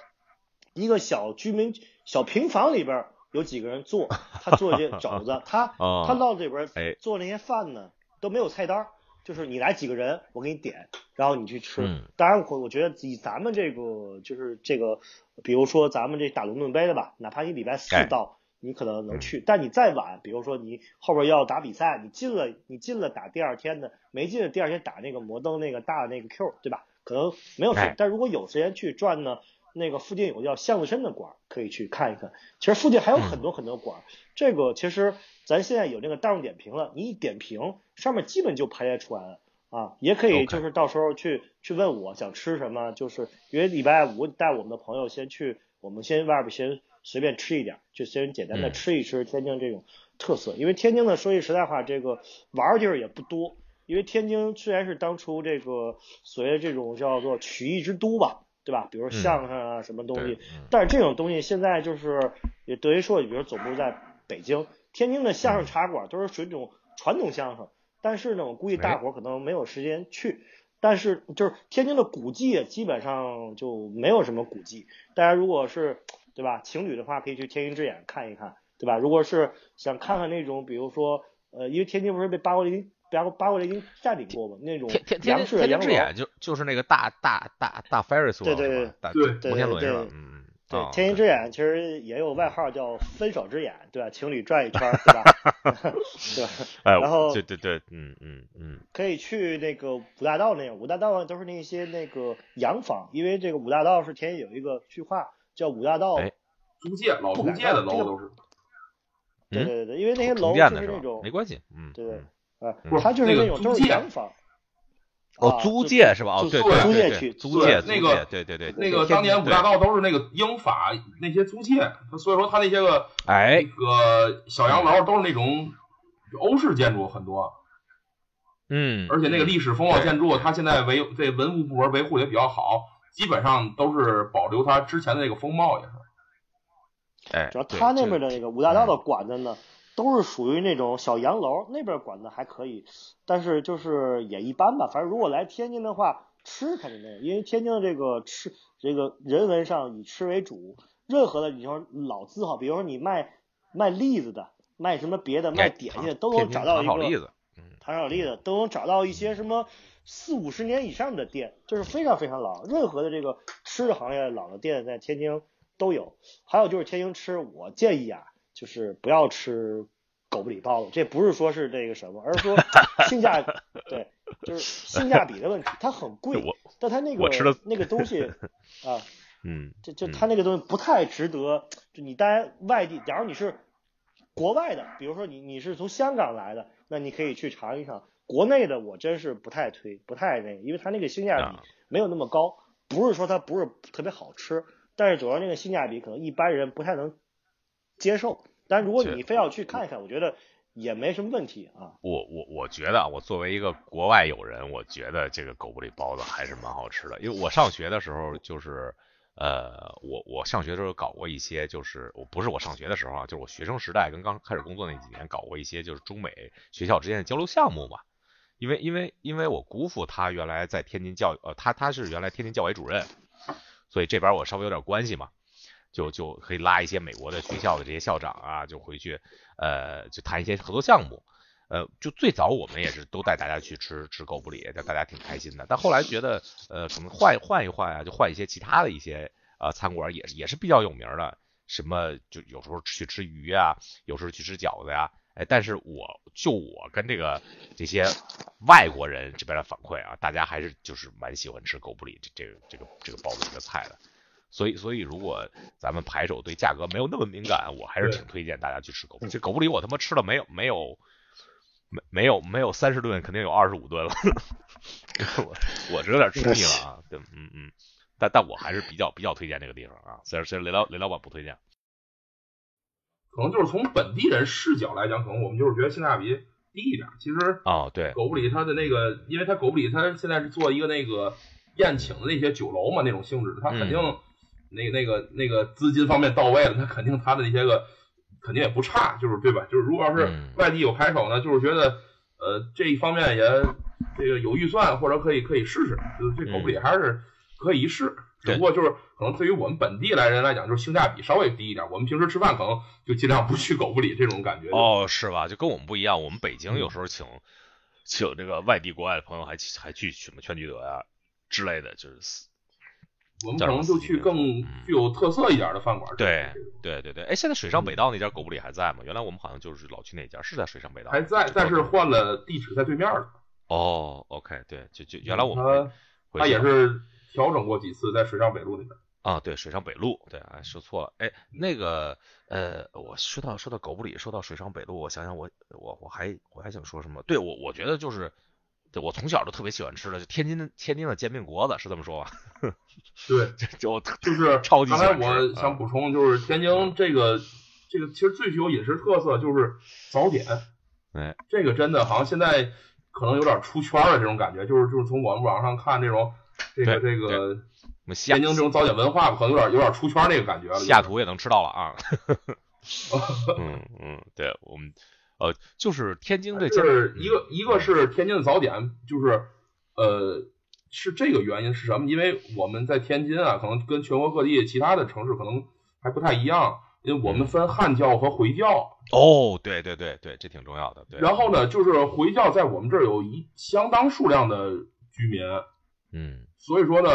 一个小居民小平房里边有几个人做，他做这肘子，他 哦他到里边哎做那些饭呢都没有菜单儿，就是你来几个人，我给你点，然后你去吃。嗯当然我我觉得以咱们这个就是这个，比如说咱们这打龙盾杯的吧，哪怕你礼拜四哎到，你可能嗯能去，但你再晚，比如说你后边要打比赛，你进了你进了打第二天的，没进第二天打那个摩登那个大的那个 Q，对吧？可能没有时间，哎但如果有时间去转呢，那个附近有个叫巷子深的馆儿，可以去看一看。其实附近还有很多很多馆儿，这个其实咱现在有那个大众点评了，你一点评上面基本就排列出来了。啊，也可以就是到时候去去问我想吃什么，就是因为礼拜五带我们的朋友先去，我们先外边先随便吃一点，就先简单的嗯吃一吃天津这种特色。因为天津呢，说句实在话，这个玩儿地儿也不多。因为天津虽然是当初这个所谓的这种叫做曲艺之都吧，对吧？比如相声啊什么东西，嗯但是这种东西现在就是也等于说，比如总部在北京，天津的相声茶馆都是属于这种传统相声，但是呢，我估计大伙儿可能没有时间去。但是就是天津的古迹基本上就没有什么古迹，大家如果是对吧情侣的话，可以去天津之眼看一看，对吧？如果是想看看那种，比如说呃，因为天津不是被八国联军八国八国联军占领过吗？那种天天天津之眼就就是那个大大大大 Ferris 对对对对摩天轮是吧对？嗯嗯，对哦，天津之眼其实也有外号叫“分手之眼”，对吧？情侣转一圈，对吧？对吧？哎，然后对对对，嗯嗯嗯，可以去那个五大道那个，五大道上都是那些那个洋房，因为这个五大道是天津有一个句话叫“五大道”，哎租界老租界的楼都是，嗯对对对，因为那些楼就是那种没，关系，嗯，对对嗯呃不是它就是那种都是租界洋房。哦啊，租就界是吧？哦，对租对对对租界区租界租那个界，对对对，那个当年五大道都是那个英法那些租界，所以说它那些个哎那，个小洋楼都是那种欧式建筑很多，嗯，而且那个历史风貌建筑，它现在维这文物部门维护也比较好，基本上都是保留它之前的那个风貌，也是。哎，主要对他那边的那个五大道的馆子呢，都是属于那种小洋楼，那边馆子还可以，但是就是也一般吧。反正如果来天津的话，吃肯定没有，因为天津的这个吃，这个人文上以吃为主，任何的你说老字号，比如说你卖卖栗子的，卖什么别的，卖哎点心的，都能找到一个糖炒栗子，嗯，糖炒栗子，都能找到一些什么四五十年以上的店，就是非常非常老。任何的这个吃的行业老的店在天津都有。还有就是天津吃，我建议啊，就是不要吃狗不理包子。这不是说是这个什么，而是说 性价对，就是性价比的问题。它很贵，但它那个我吃的那个东西 啊，嗯，这这嗯它那个东西不太值得，就你待外地，假如你是国外的，比如说你你是从香港来的，那你可以去尝一尝。国内的我真是不太推，不太那个，因为它那个性价比啊没有那么高。不是说它不是特别好吃，但是主要那个性价比可能一般人不太能接受。但如果你非要去看一看，我觉得也没什么问题啊。我我我觉得啊，我作为一个国外友人，我觉得这个狗不理包子还是蛮好吃的。因为我上学的时候就是，呃，我我上学的时候搞过一些，就是我不是我上学的时候啊，就是我学生时代跟刚开始工作那几年搞过一些就是中美学校之间的交流项目嘛。因为因为因为我姑父他原来在天津教呃他他是原来天津教委主任，所以这边我稍微有点关系嘛。就就可以拉一些美国的学校的这些校长啊，就回去，呃，就谈一些合作项目。呃，就最早我们也是都带大家去吃吃狗不理，就大家挺开心的。但后来觉得，呃，可能换换一换啊，就换一些其他的一些呃餐馆也是也是比较有名的，什么就有时候去吃鱼啊，有时候去吃饺子呀。哎，但是我就我跟这个这些外国人这边的反馈啊，大家还是就是蛮喜欢吃狗不理这这个这个这个包子这个菜的。所以所以如果咱们牌手对价格没有那么敏感，我还是挺推荐大家去吃狗不理。这狗不理我他妈吃了没有没有没没有没有三十顿，肯定有二十五顿了。我我是有点吃腻了啊，对，嗯嗯。但但我还是比较比较推荐这个地方啊，虽然虽然雷老雷老板不推荐。可能就是从本地人视角来讲，可能我们就是觉得性价比低一点。其实啊，对，狗不理它的那个，因为它狗不理它现在是做一个那个宴请的那些酒楼嘛，那种性质，它肯定那那个那个资金方面到位了，它肯定它的那些个肯定也不差，就是对吧？就是如果要是外地有拍手呢，就是觉得呃这一方面也这个有预算或者可以可以试试，就是这狗不理还是可以一试。只不过就是可能对于我们本地来人来讲，就是性价比稍微低一点。我们平时吃饭可能就尽量不去狗不理这种感觉。哦，是吧？就跟我们不一样。我们北京有时候请请这个外地国外的朋友，还还去什么全聚德呀之类的，就是我们可能就去更具有特色一点的饭馆。对对对对。哎，现在水上北道那家狗不理还在吗？原来我们好像就是老去那家，是在水上北道。还在，但是换了地址在对面了。哦，OK，对，就就原来我们他也是。调整过几次，在水上北路那边啊，对，水上北路，对，哎，说错了，哎，那个，呃，我说到说到狗不理，说到水上北路，我想想，我我我还我还想说什么？对我，我觉得就是，对我从小就特别喜欢吃的，就天津的天津的煎饼果子，是这么说吧？对，就就是 超级。刚才我想补充，就是天津这个这个其实最具有饮食特色就是早点，哎，这个真的好像现在可能有点出圈了这种感觉，就是就是从我们网上看这种。这个这个，天津这种早点文化可能有点有点出圈那个感觉了。西雅图也能吃到了啊。嗯嗯，对我们呃，就是天津这就是一个一个是天津的早点，就是呃是这个原因是什么？因为我们在天津啊，可能跟全国各地其他的城市可能还不太一样，因为我们分汉教和回教。哦，对对对对，这挺重要的。对。然后呢，就是回教在我们这儿有一相当数量的居民。嗯。所以说呢，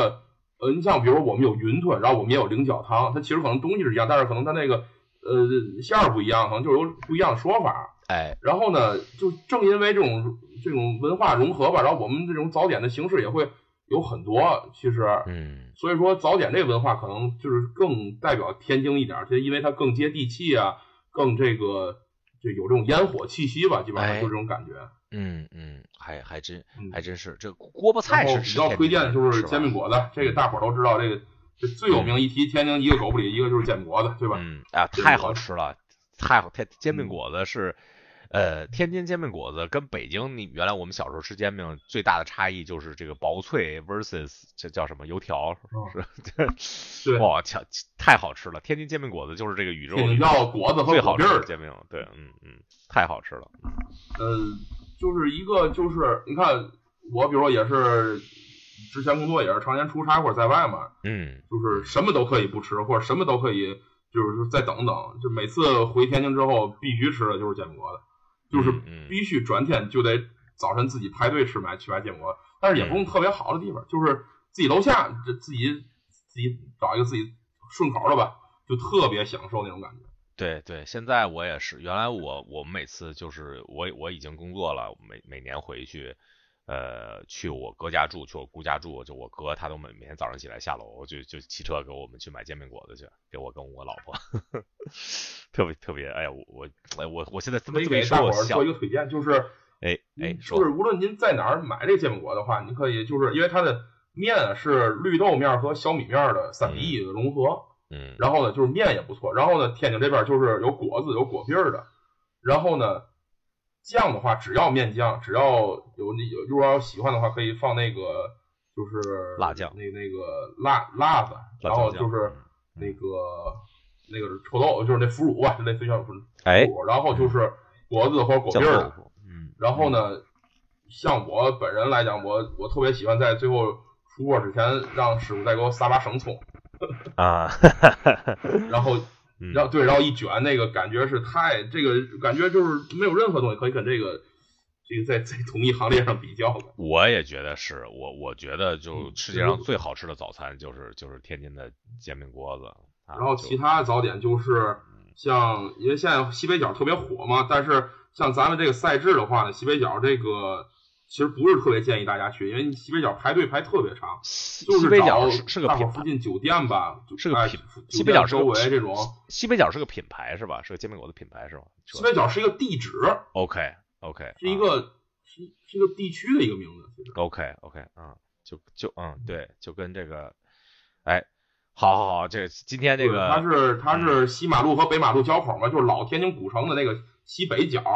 呃，你像比如我们有云吞，然后我们也有菱角汤，它其实可能东西是一样，但是可能它那个呃馅儿不一样，可能就有不一样的说法。哎，然后呢，就正因为这种这种文化融合吧，然后我们这种早点的形式也会有很多。其实，嗯，所以说早点这个文化可能就是更代表天津一点，就因为它更接地气啊，更这个就有这种烟火气息吧，基本上就这种感觉。嗯嗯，还还真还真是这锅巴菜是比较推荐的就是煎饼果子，这个大伙儿都知道，这个这最有名。一提天津一个狗不理，一个就是煎饼果子，对吧？嗯啊，太好吃了，太好太煎饼果子是呃天津煎饼果子跟北京你原来我们小时候吃煎饼最大的差异就是这个薄脆 versus 这叫什么油条是？对，哇，强太好吃了！天津煎饼果子就是这个宇宙要果子和最好吃的煎饼，对，嗯嗯，太好吃了，嗯。就是一个，就是你看我，比如说也是之前工作也是常年出差或者在外嘛，嗯，就是什么都可以不吃，或者什么都可以，就是再等等。就每次回天津之后，必须吃的就是煎饼果子，就是必须转天就得早晨自己排队吃买去买煎饼果，但是也不用特别好的地方，就是自己楼下这自己自己找一个自己顺口的吧，就特别享受那种感觉。对对，现在我也是。原来我我们每次就是我我已经工作了，每每年回去，呃，去我哥家住，去我姑家住，就我哥他都每每天早上起来下楼就就骑车给我们去买煎饼果子去，给我跟我老婆，特别特别，哎呀，我我哎我我现在这么给大伙儿做一个推荐，就是哎哎，就是无论您在哪儿买这个煎饼果的话，您可以就是因为它的面是绿豆面和小米面的三比一的融合。嗯，然后呢，就是面也不错。然后呢，天津这边就是有果子、有果篦儿的。然后呢，酱的话，只要面酱，只要有你有，如果要喜欢的话，可以放那个就是辣酱，那那个辣辣子。然后就是那个那个臭豆，就是那腐乳吧，就 类似于像腐乳。哎。然后就是果子和果篦儿。嗯。然后呢，像我本人来讲，我我特别喜欢在最后出锅之前，让师傅再给我撒把生葱。啊，然后，然后对，然后一卷，那个感觉是太，这个感觉就是没有任何东西可以跟这个，这个在在同一行列上比较的。我也觉得是，我我觉得就世界上最好吃的早餐就是就是天津的煎饼果子，啊。然后其他早点就是像，因为现在西北角特别火嘛，但是像咱们这个赛制的话呢，西北角这个其实不是特别建议大家去，因为西北角排队排特别长，就是西北角找是是个大伙品牌，附近酒店吧，哎是个品西北角周围这种，西北角是个品牌是吧？是个煎饼果子品牌是吧？西北角是一个地址，OK OK 是一个是是一个地区的一个名字，OK OK 嗯，就就嗯对，就跟这个，哎，好好好，这今天这个它是它是西马路和北马路交口嘛，就是老天津古城的那个西北角，对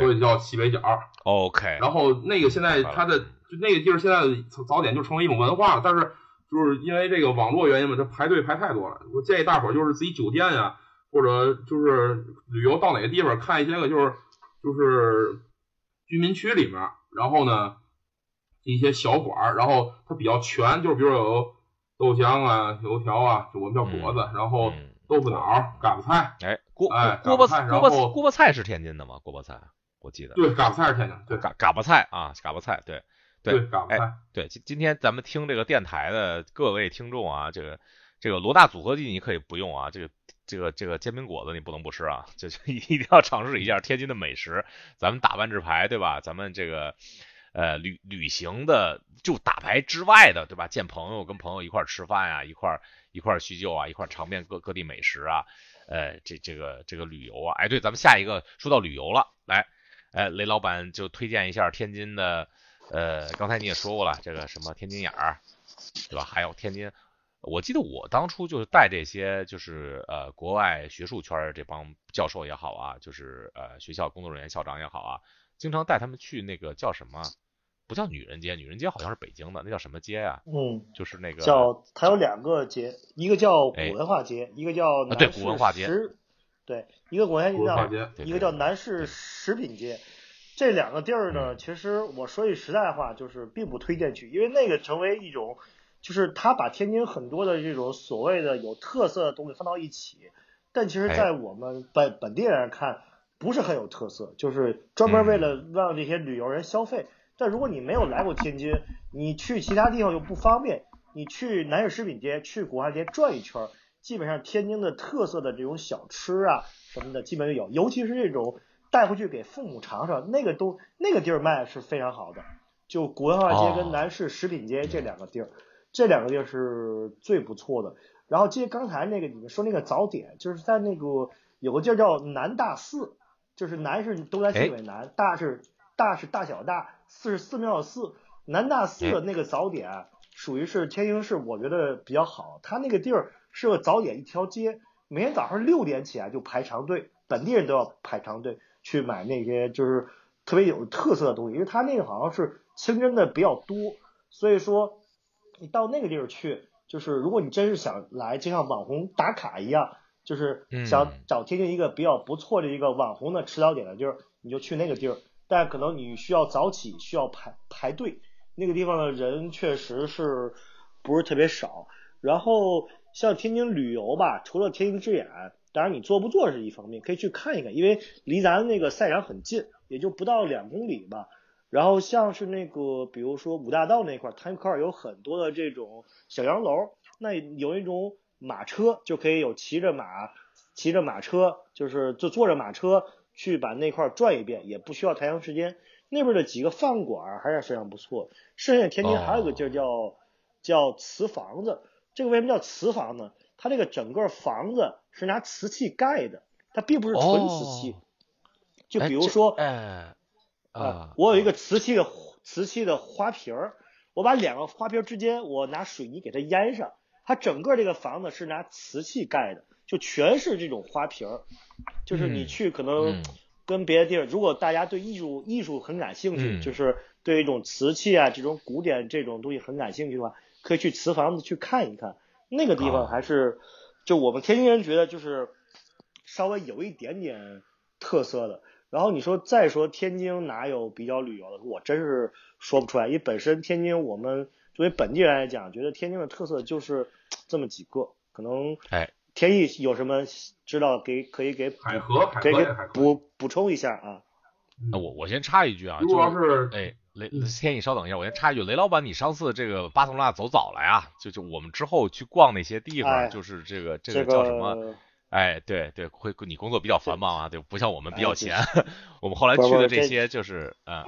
所以叫西北角。OK，然后那个现在它的就那个地儿现在早点就成为一种文化了，但是就是因为这个网络原因嘛，这排队排太多了。我建议大伙儿就是自己酒店呀、或者就是旅游到哪个地方看一些个就是就是居民区里面，然后呢一些小馆儿，然后它比较全，就是比如有豆浆啊、油条啊，就我们叫果子，然后嗯豆腐脑儿、嘎巴菜，哎，锅哎锅巴菜锅巴然后锅巴菜是天津的吗？锅巴菜，我记得对，嘎巴菜是天津，对嘎嘎巴菜啊，嘎巴菜，对对对，嘎巴菜。对，今今天咱们听这个电台的各位听众啊，这个这个罗大组合技你可以不用啊，这个这个这个煎饼果子你不能不吃啊，这就 一定要尝试一下天津的美食。咱们打万智牌对吧？咱们这个呃旅旅行的就打牌之外的对吧？见朋友跟朋友一块儿吃饭呀、一块儿一块儿叙旧啊，一块儿尝遍各各地美食啊，呃这这个这个旅游啊，哎对，咱们下一个说到旅游了，来，呃雷老板就推荐一下天津的。呃，刚才你也说过了，这个什么天津眼儿，对吧？还有天津，我记得我当初就是带这些，就是呃国外学术圈儿这帮教授也好啊，就是呃学校工作人员、校长也好啊，经常带他们去那个叫什么？不叫女人街，女人街好像是北京的，那叫什么街啊、嗯，就是那个叫它有两个街，一个叫古哎文化街，一个叫啊对古文化街食对，一个古文化街叫一个叫南市食品街。这两个地儿呢，嗯其实我说句实在话，就是并不推荐去，因为那个成为一种，就是他把天津很多的这种所谓的有特色的东西放到一起，但其实，哎在我们本本地人看，不是很有特色，就是专门为了让这些旅游人消费。但如果你没有来过天津，你去其他地方又不方便，你去南市食品街、去古汉街转一圈儿，基本上天津的特色的这种小吃啊什么的，基本就有，尤其是这种带回去给父母尝尝，那个都那个地儿卖是非常好的。就古文化街哦跟南市食品街这两个地儿，这两个地儿是最不错的。然后接刚才那个你们说那个早点，就是在那个有个地儿叫南大寺，就是南是东南西北南，大是大是大小大，寺是寺庙的寺。南大寺的那个早点啊属于是天津市，我觉得比较好。它那个地儿是个早点一条街，每天早上六点起来就排长队，本地人都要排长队去买那些就是特别有特色的东西，因为它那个好像是清真的比较多，所以说你到那个地儿去，就是如果你真是想来，就像网红打卡一样，就是想嗯找天津一个比较不错的一个网红的吃早点的地儿，你就去那个地儿。但可能你需要早起，需要排排队，那个地方的人确实是不是特别少。然后像天津旅游吧，除了天津之眼，当然你做不做是一方面，可以去看一看，因为离咱那个赛场很近，也就不到两公里吧。然后像是那个，比如说五大道那块儿，它那块儿有很多的这种小洋楼，那有一种马车，就可以有骑着马，骑着马车，就是就坐着马车去把那块儿转一遍，也不需要太长时间。那边的几个饭馆儿还是非常不错。剩下天津还有个地儿叫、叫瓷房子，这个为什么叫瓷房呢？它这个整个房子是拿瓷器盖的，它并不是纯瓷器。哦就比如说，哎啊，我有一个瓷器的瓷器的花瓶儿，我把两个花瓶儿之间我拿水泥给它淹上，它整个这个房子是拿瓷器盖的，就全是这种花瓶儿，就是你嗯去可能嗯跟别的地儿，如果大家对艺术艺术很感兴趣，嗯就是对一种瓷器啊这种古典这种东西很感兴趣的话，可以去瓷房子去看一看，那个地啊方还是就我们天津人觉得就是稍微有一点点特色的。然后你说再说天津哪有比较旅游的，我真是说不出来，因为本身天津我们作为本地人来讲，觉得天津的特色就是这么几个，可能哎天意有什么知道给可以给海河，海可以给。补补充一下啊。那我我先插一句啊，如果要是哎雷天你，稍等一下，我先插一句，雷老板，你上次这个巴塞罗那走早了呀？就就我们之后去逛那些地方，就是这个这个叫什么？哎，对对，会你工作比较繁忙啊，对，不像我们比较闲。我们后来去的这些就是，嗯，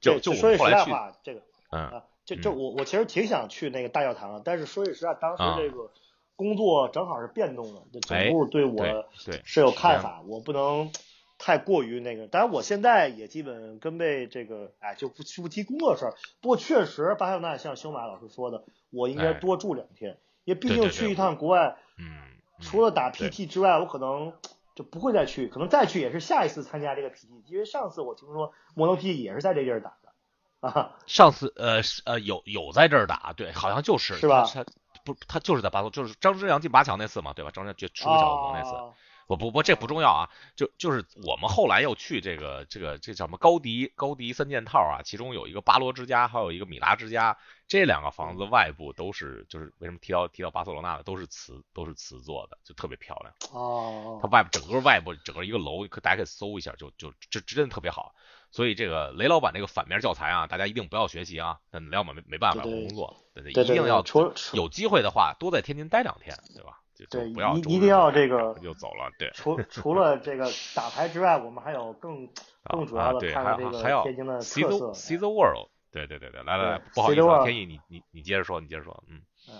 就就说句实在话，这个，嗯，就就我我其实挺想去那个大教堂的，但是说句实在，当时这个工作正好是变动的，就总部对我是有看法，我不能太过于那个。当然，我现在也基本跟被这个，哎，就不不提工作事儿。不过确实，巴塞罗那像修马老师说的，我应该多住两天，因为毕竟去一趟国外，嗯。除了打 PT 之外，我可能就不会再去，可能再去也是下一次参加这个 PT，因为上次我听说摩托 PT 也是在这地儿打的啊。上次呃呃有有在这儿打，对，好像就是是吧？他不他就是在巴塞，就是张之阳进八强那次嘛，对吧？张之阳绝出个小龙那次。不不不，这不重要啊，就就是我们后来又去这个这个这叫什么高迪高迪三件套啊，其中有一个巴罗之家，还有一个米拉之家，这两个房子外部都是就是为什么提到提到巴塞罗那的都是瓷都是瓷做的，就特别漂亮哦。它外部整个外部整个一个楼，可大家可以搜一下，就就这真的特别好。所以这个雷老板这个反面教材啊，大家一定不要学习啊。那雷老板没没办法工作，对对，一定要有机会的话多在天津待两天，对吧？对，一一定要这个就走了。对，除除了这个打牌之外，我们还有更 更主要的看这个天津的特色。See the world，对对对对，来来来，不好意思，天意，你你你接着说，你接着说，嗯嗯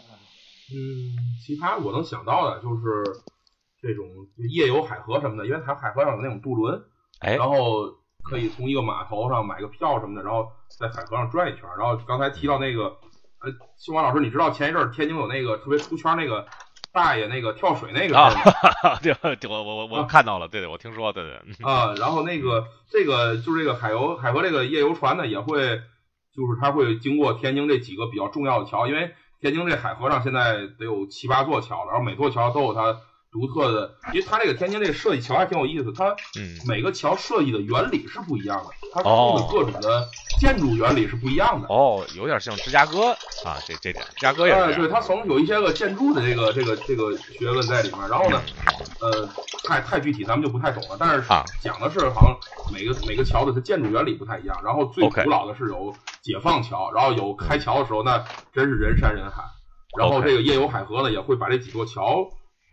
嗯，其他我能想到的就是这种夜游海河什么的，因为它海河上有那种渡轮，哎，然后可以从一个码头上买个票什么的，然后在海河上转一圈。然后刚才提到那个，呃，秀华老师，你知道前一阵天津有那个特别出圈那个？大爷，那个跳水那个啊，对，我我我我看到了，对对，我听说，对对啊，然后那个这个就是这个海游海河这个夜游船呢，也会就是它会经过天津这几个比较重要的桥，因为天津这海河上现在得有七八座桥了，然后每座桥都有它。独特的，因为它这个天津这个设计桥还挺有意思，它每个桥设计的原理是不一样的，它用的各种的建筑原理是不一样的。哦，有点像芝加哥啊，这这点芝加哥也是。对，它从有一些个建筑的这个这个这个学问在里面。然后呢，呃，太太具体咱们就不太懂了。但是讲的是好像每个每个桥的它建筑原理不太一样。然后最古老的是有解放桥，然后有开桥的时候那真是人山人海。然后这个夜游海河呢也会把这几座桥。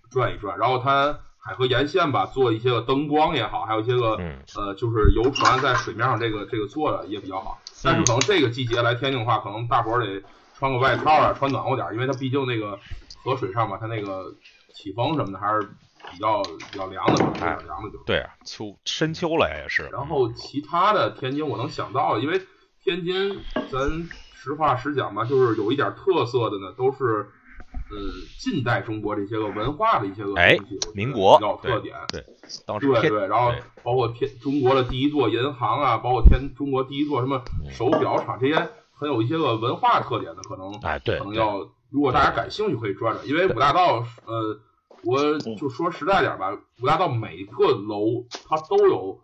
转一转，然后它海河沿线吧，做一些个灯光也好，还有一些个呃，就是游船在水面上这个这个做的也比较好。但是可能这个季节来天津的话，可能大伙儿得穿个外套啊，穿暖和点，因为它毕竟那个河水上嘛，它那个起风什么的还是比较比较凉的，比较凉的就。对啊，秋深秋了也是。然后其他的天津我能想到，因为天津咱实话实讲吧，就是有一点特色的呢，都是。呃，近代中国这些个文化的一些个东西，民国比较特点，对，对对，然后包括天中国的第一座银行啊，包括天中国第一座什么手表厂，这些很有一些个文化特点的，可能哎对，可能要如果大家感兴趣可以转转，因为五大道，呃，我就说实在点吧，五大道每个楼它都有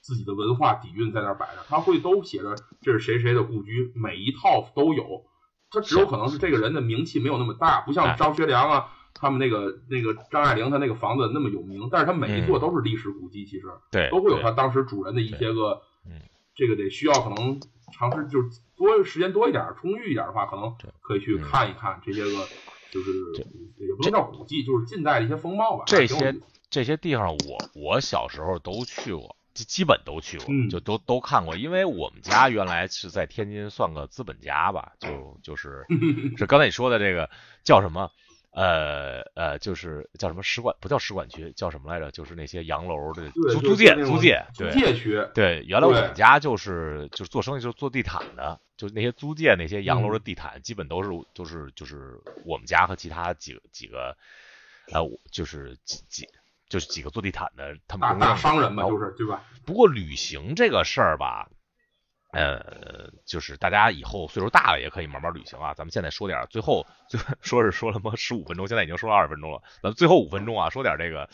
自己的文化底蕴在那儿摆着，它会都写着这是谁谁的故居，每一套都有。他只有可能是这个人的名气没有那么大，不像张学良啊，他们那个那个张爱玲他那个房子那么有名，但是他每一座都是历史古迹，其实对都会有他当时主人的一些个，这个得需要可能尝试就是多时间多一点，充裕一点的话，可能可以去看一看这些个，就是也不能叫古迹，就是近代的一些风貌吧。这些这些地方，我我小时候都去过。基本都去过，就都都看过，因为我们家原来是在天津，算个资本家吧，就就是 是刚才你说的这个叫什么，呃呃，就是叫什么使馆，不叫使馆区，叫什么来着？就是那些洋楼的租租界，租界，租界区。对，原来我们家就是就是做生意就是做地毯的，就是那些租界那些洋楼的地毯，基本都是就是就是我们家和其他几个几个呃，就是几几。就是几个做地毯的，他们大大商人嘛，就是对吧？不过旅行这个事儿吧，呃，就是大家以后岁数大了也可以慢慢旅行啊。咱们现在说点，最后就说是说了么十五分钟，现在已经说了二十分钟了。咱们最后五分钟啊，说点这个，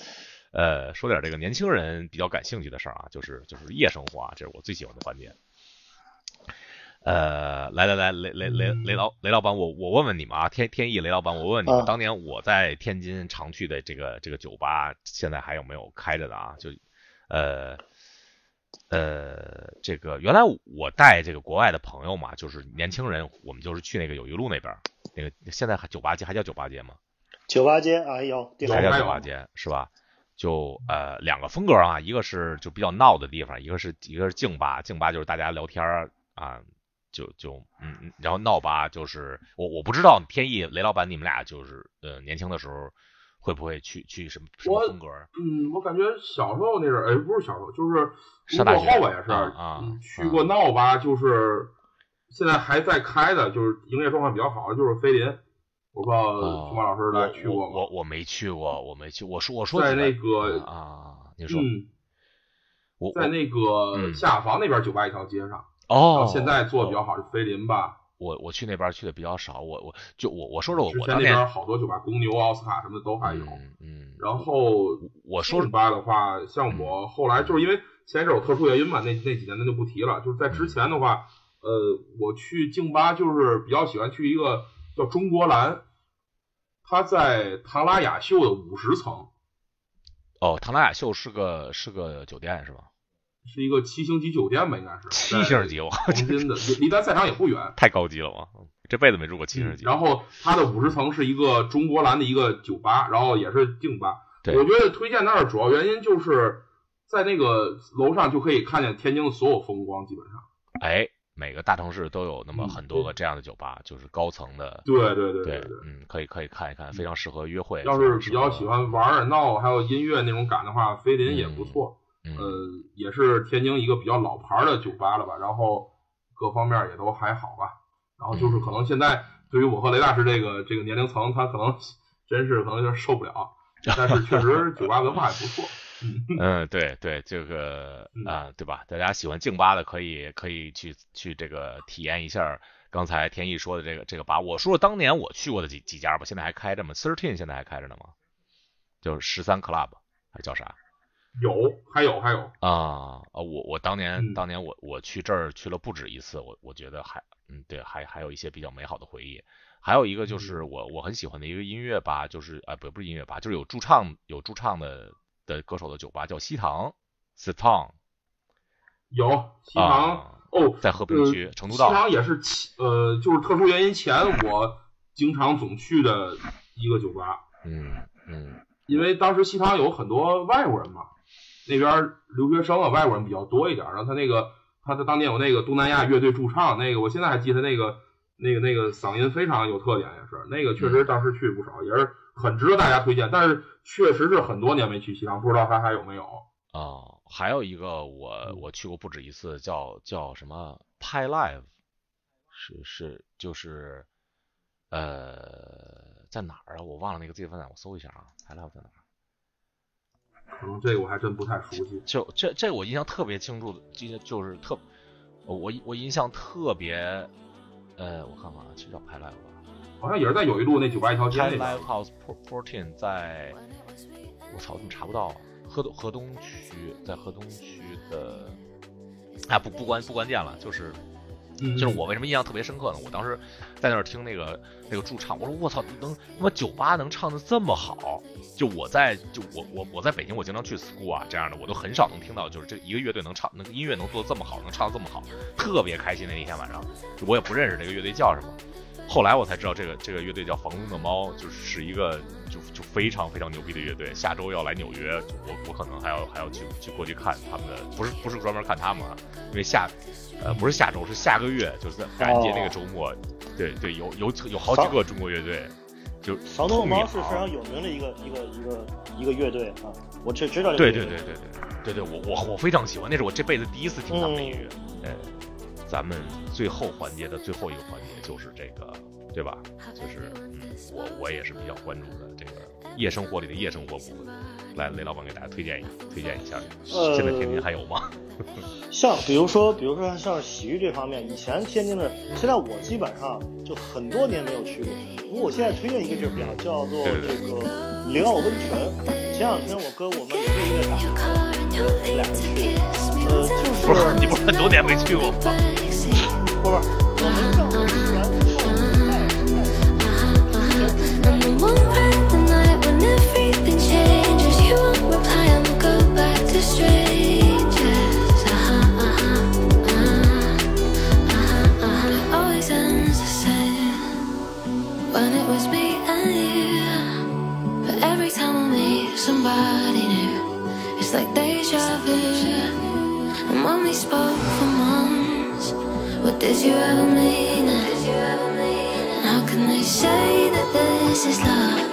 呃，说点这个年轻人比较感兴趣的事儿啊，就是就是夜生活啊，这是我最喜欢的环节。呃，来来来，雷雷雷雷老雷老板，我我问问你们啊，天天意雷老板，我问问你们，当年我在天津常去的这个这个酒吧，现在还有没有开着的啊？就，呃呃，这个原来我带这个国外的朋友嘛，就是年轻人，我们就是去那个友谊路那边，那个现在还酒吧街还叫酒吧街吗？酒吧街啊有，还叫酒吧街是吧？就呃两个风格啊，一个是就比较闹的地方，一个是一个是静吧，静吧就是大家聊天儿啊，就就嗯，嗯然后闹吧就是我我不知道天意雷老板你们俩就是呃年轻的时候会不会去去什么什么风格？嗯，我感觉小时候那阵儿，哎，不是小时候，就是上大学工作后吧，也是啊啊嗯去过闹吧，就是现在还在开的，就是营业状况比较好的，就是菲林。我不知道哦熊猫老师来去过我我？我没去过，我没去，我说我说在那个啊，你说嗯，我在那个嗯下房那边酒吧一条街上，然哦，现在做的比较哦好是菲林吧。我我去那边去的比较少，我我就我我说说我之前那边好多酒吧，公牛、奥斯卡什么的都还有。嗯嗯，然后我说静吧的话，像我后来就是因为前一阵有特殊原因嘛，那那几年咱就不提了。就是在之前的话，呃，我去静吧就是比较喜欢去一个叫中国蓝，它在唐拉雅秀的五十层，哦，唐拉雅秀是个是个酒店是吧？是一个七星级酒店吧，应该是七星级，我黄金的，离离咱赛场也不远。太高级了我这辈子没住过七星级。然后它的五十层是一个中国蓝的一个酒吧，然后也是静吧。我觉得推荐那儿主要原因就是在那个楼上就可以看见天津的所有风光，基本上。哎，每个大城市都有那么嗯很多个这样的酒吧，就是高层的。对对对对对。嗯，可以可以看一看，非常适合约会。要是比较喜欢玩闹还有音乐那种感的话，菲林也不错。嗯，呃，也是天津一个比较老牌的酒吧了吧，然后各方面也都还好吧。然后就是可能现在对于我和雷大师这个这个年龄层，他可能 真是可能有点受不了，但是确实酒吧文化也不错。嗯，对对，这个嗯啊、对吧？大家喜欢静吧的可以可以去去这个体验一下刚才天意说的这个这个吧。我说说当年我去过的几几家吧，现在还开着吗？Thirteen 现在还开着呢吗？就是十三 Club 还是叫啥？有，还有，还有，啊啊！我我当年、嗯当年我我去这儿去了不止一次，我我觉得还嗯对，还还有一些比较美好的回忆。还有一个就是我我很喜欢的一个音乐吧，就是啊不不是音乐吧，就是有驻唱有驻唱的的歌手的酒吧叫西塘 s t o n 有西塘、啊，哦，在和平区呃成都道。西塘也是其呃，就是特殊原因前我经常总去的一个酒吧，嗯嗯因为当时西塘有很多外国人嘛，那边留学生啊，外国人比较多一点。然后他那个，他的当年有那个东南亚乐队驻唱，那个我现在还记得那个那个那个嗓音非常有特点，也是那个确实当时去不少，也是很值得大家推荐。但是确实是很多年没去西塘，不知道他还有没有。哦，还有一个我我去过不止一次，叫叫什么 Pi Live，是是就是呃在哪儿啊？我忘了那个自己饭店，我搜一下啊，Pi Live 在哪儿？可能这个我还真不太熟悉。就这这我印象特别清楚的，记就是特我我我印象特别呃，我看看啊，这叫 Pi Live 吧好像也是在友谊路那酒吧一条街那 Live 边。House Fourteen 在，我操，怎么查不到啊？河东河东区，在河东区的，啊不不关不关键了，就是嗯，就是我为什么印象特别深刻呢？我当时在那儿听那个那个驻唱，我说我操，能他妈酒吧能唱的这么好？就我在就我我我在北京，我经常去 school 啊这样的，我都很少能听到，就是这一个乐队能唱，那个音乐能做的这么好，能唱的这么好，特别开心的那天晚上。我也不认识这个乐队叫什么，后来我才知道这个这个乐队叫房东的猫，就是是一个就就非常非常牛逼的乐队。下周要来纽约，我我可能还要还要去去过去看他们的，不是不是专门看他们啊，因为下呃不是下周是下个月，就是在感恩节那个周末，对对有有有好几个中国乐队，就房东的猫是非常有名的一个一个一个一个乐队啊，我只知道这个对对对对对对对，我我我非常喜欢，那是我这辈子第一次听他们的音乐。哎，咱们最后环节的最后一个环节就是这个，对吧？就是嗯，我我也是比较关注的这个夜生活里的夜生活部分。来，雷老板给大家推荐一推荐一下，呃现在天津还有吗？像比如说，比如说像洗浴这方面，以前天津的，现在我基本上就很多年没有去过。不过我现在推荐一个地儿，叫做对对这个灵奥温泉。前两天我跟我们有一个乐打，我们俩人去，呃，就是不是，你不是很多年没去过吗？不是，我们上次 spoke for months. What did you ever mean? How can they say that this is love?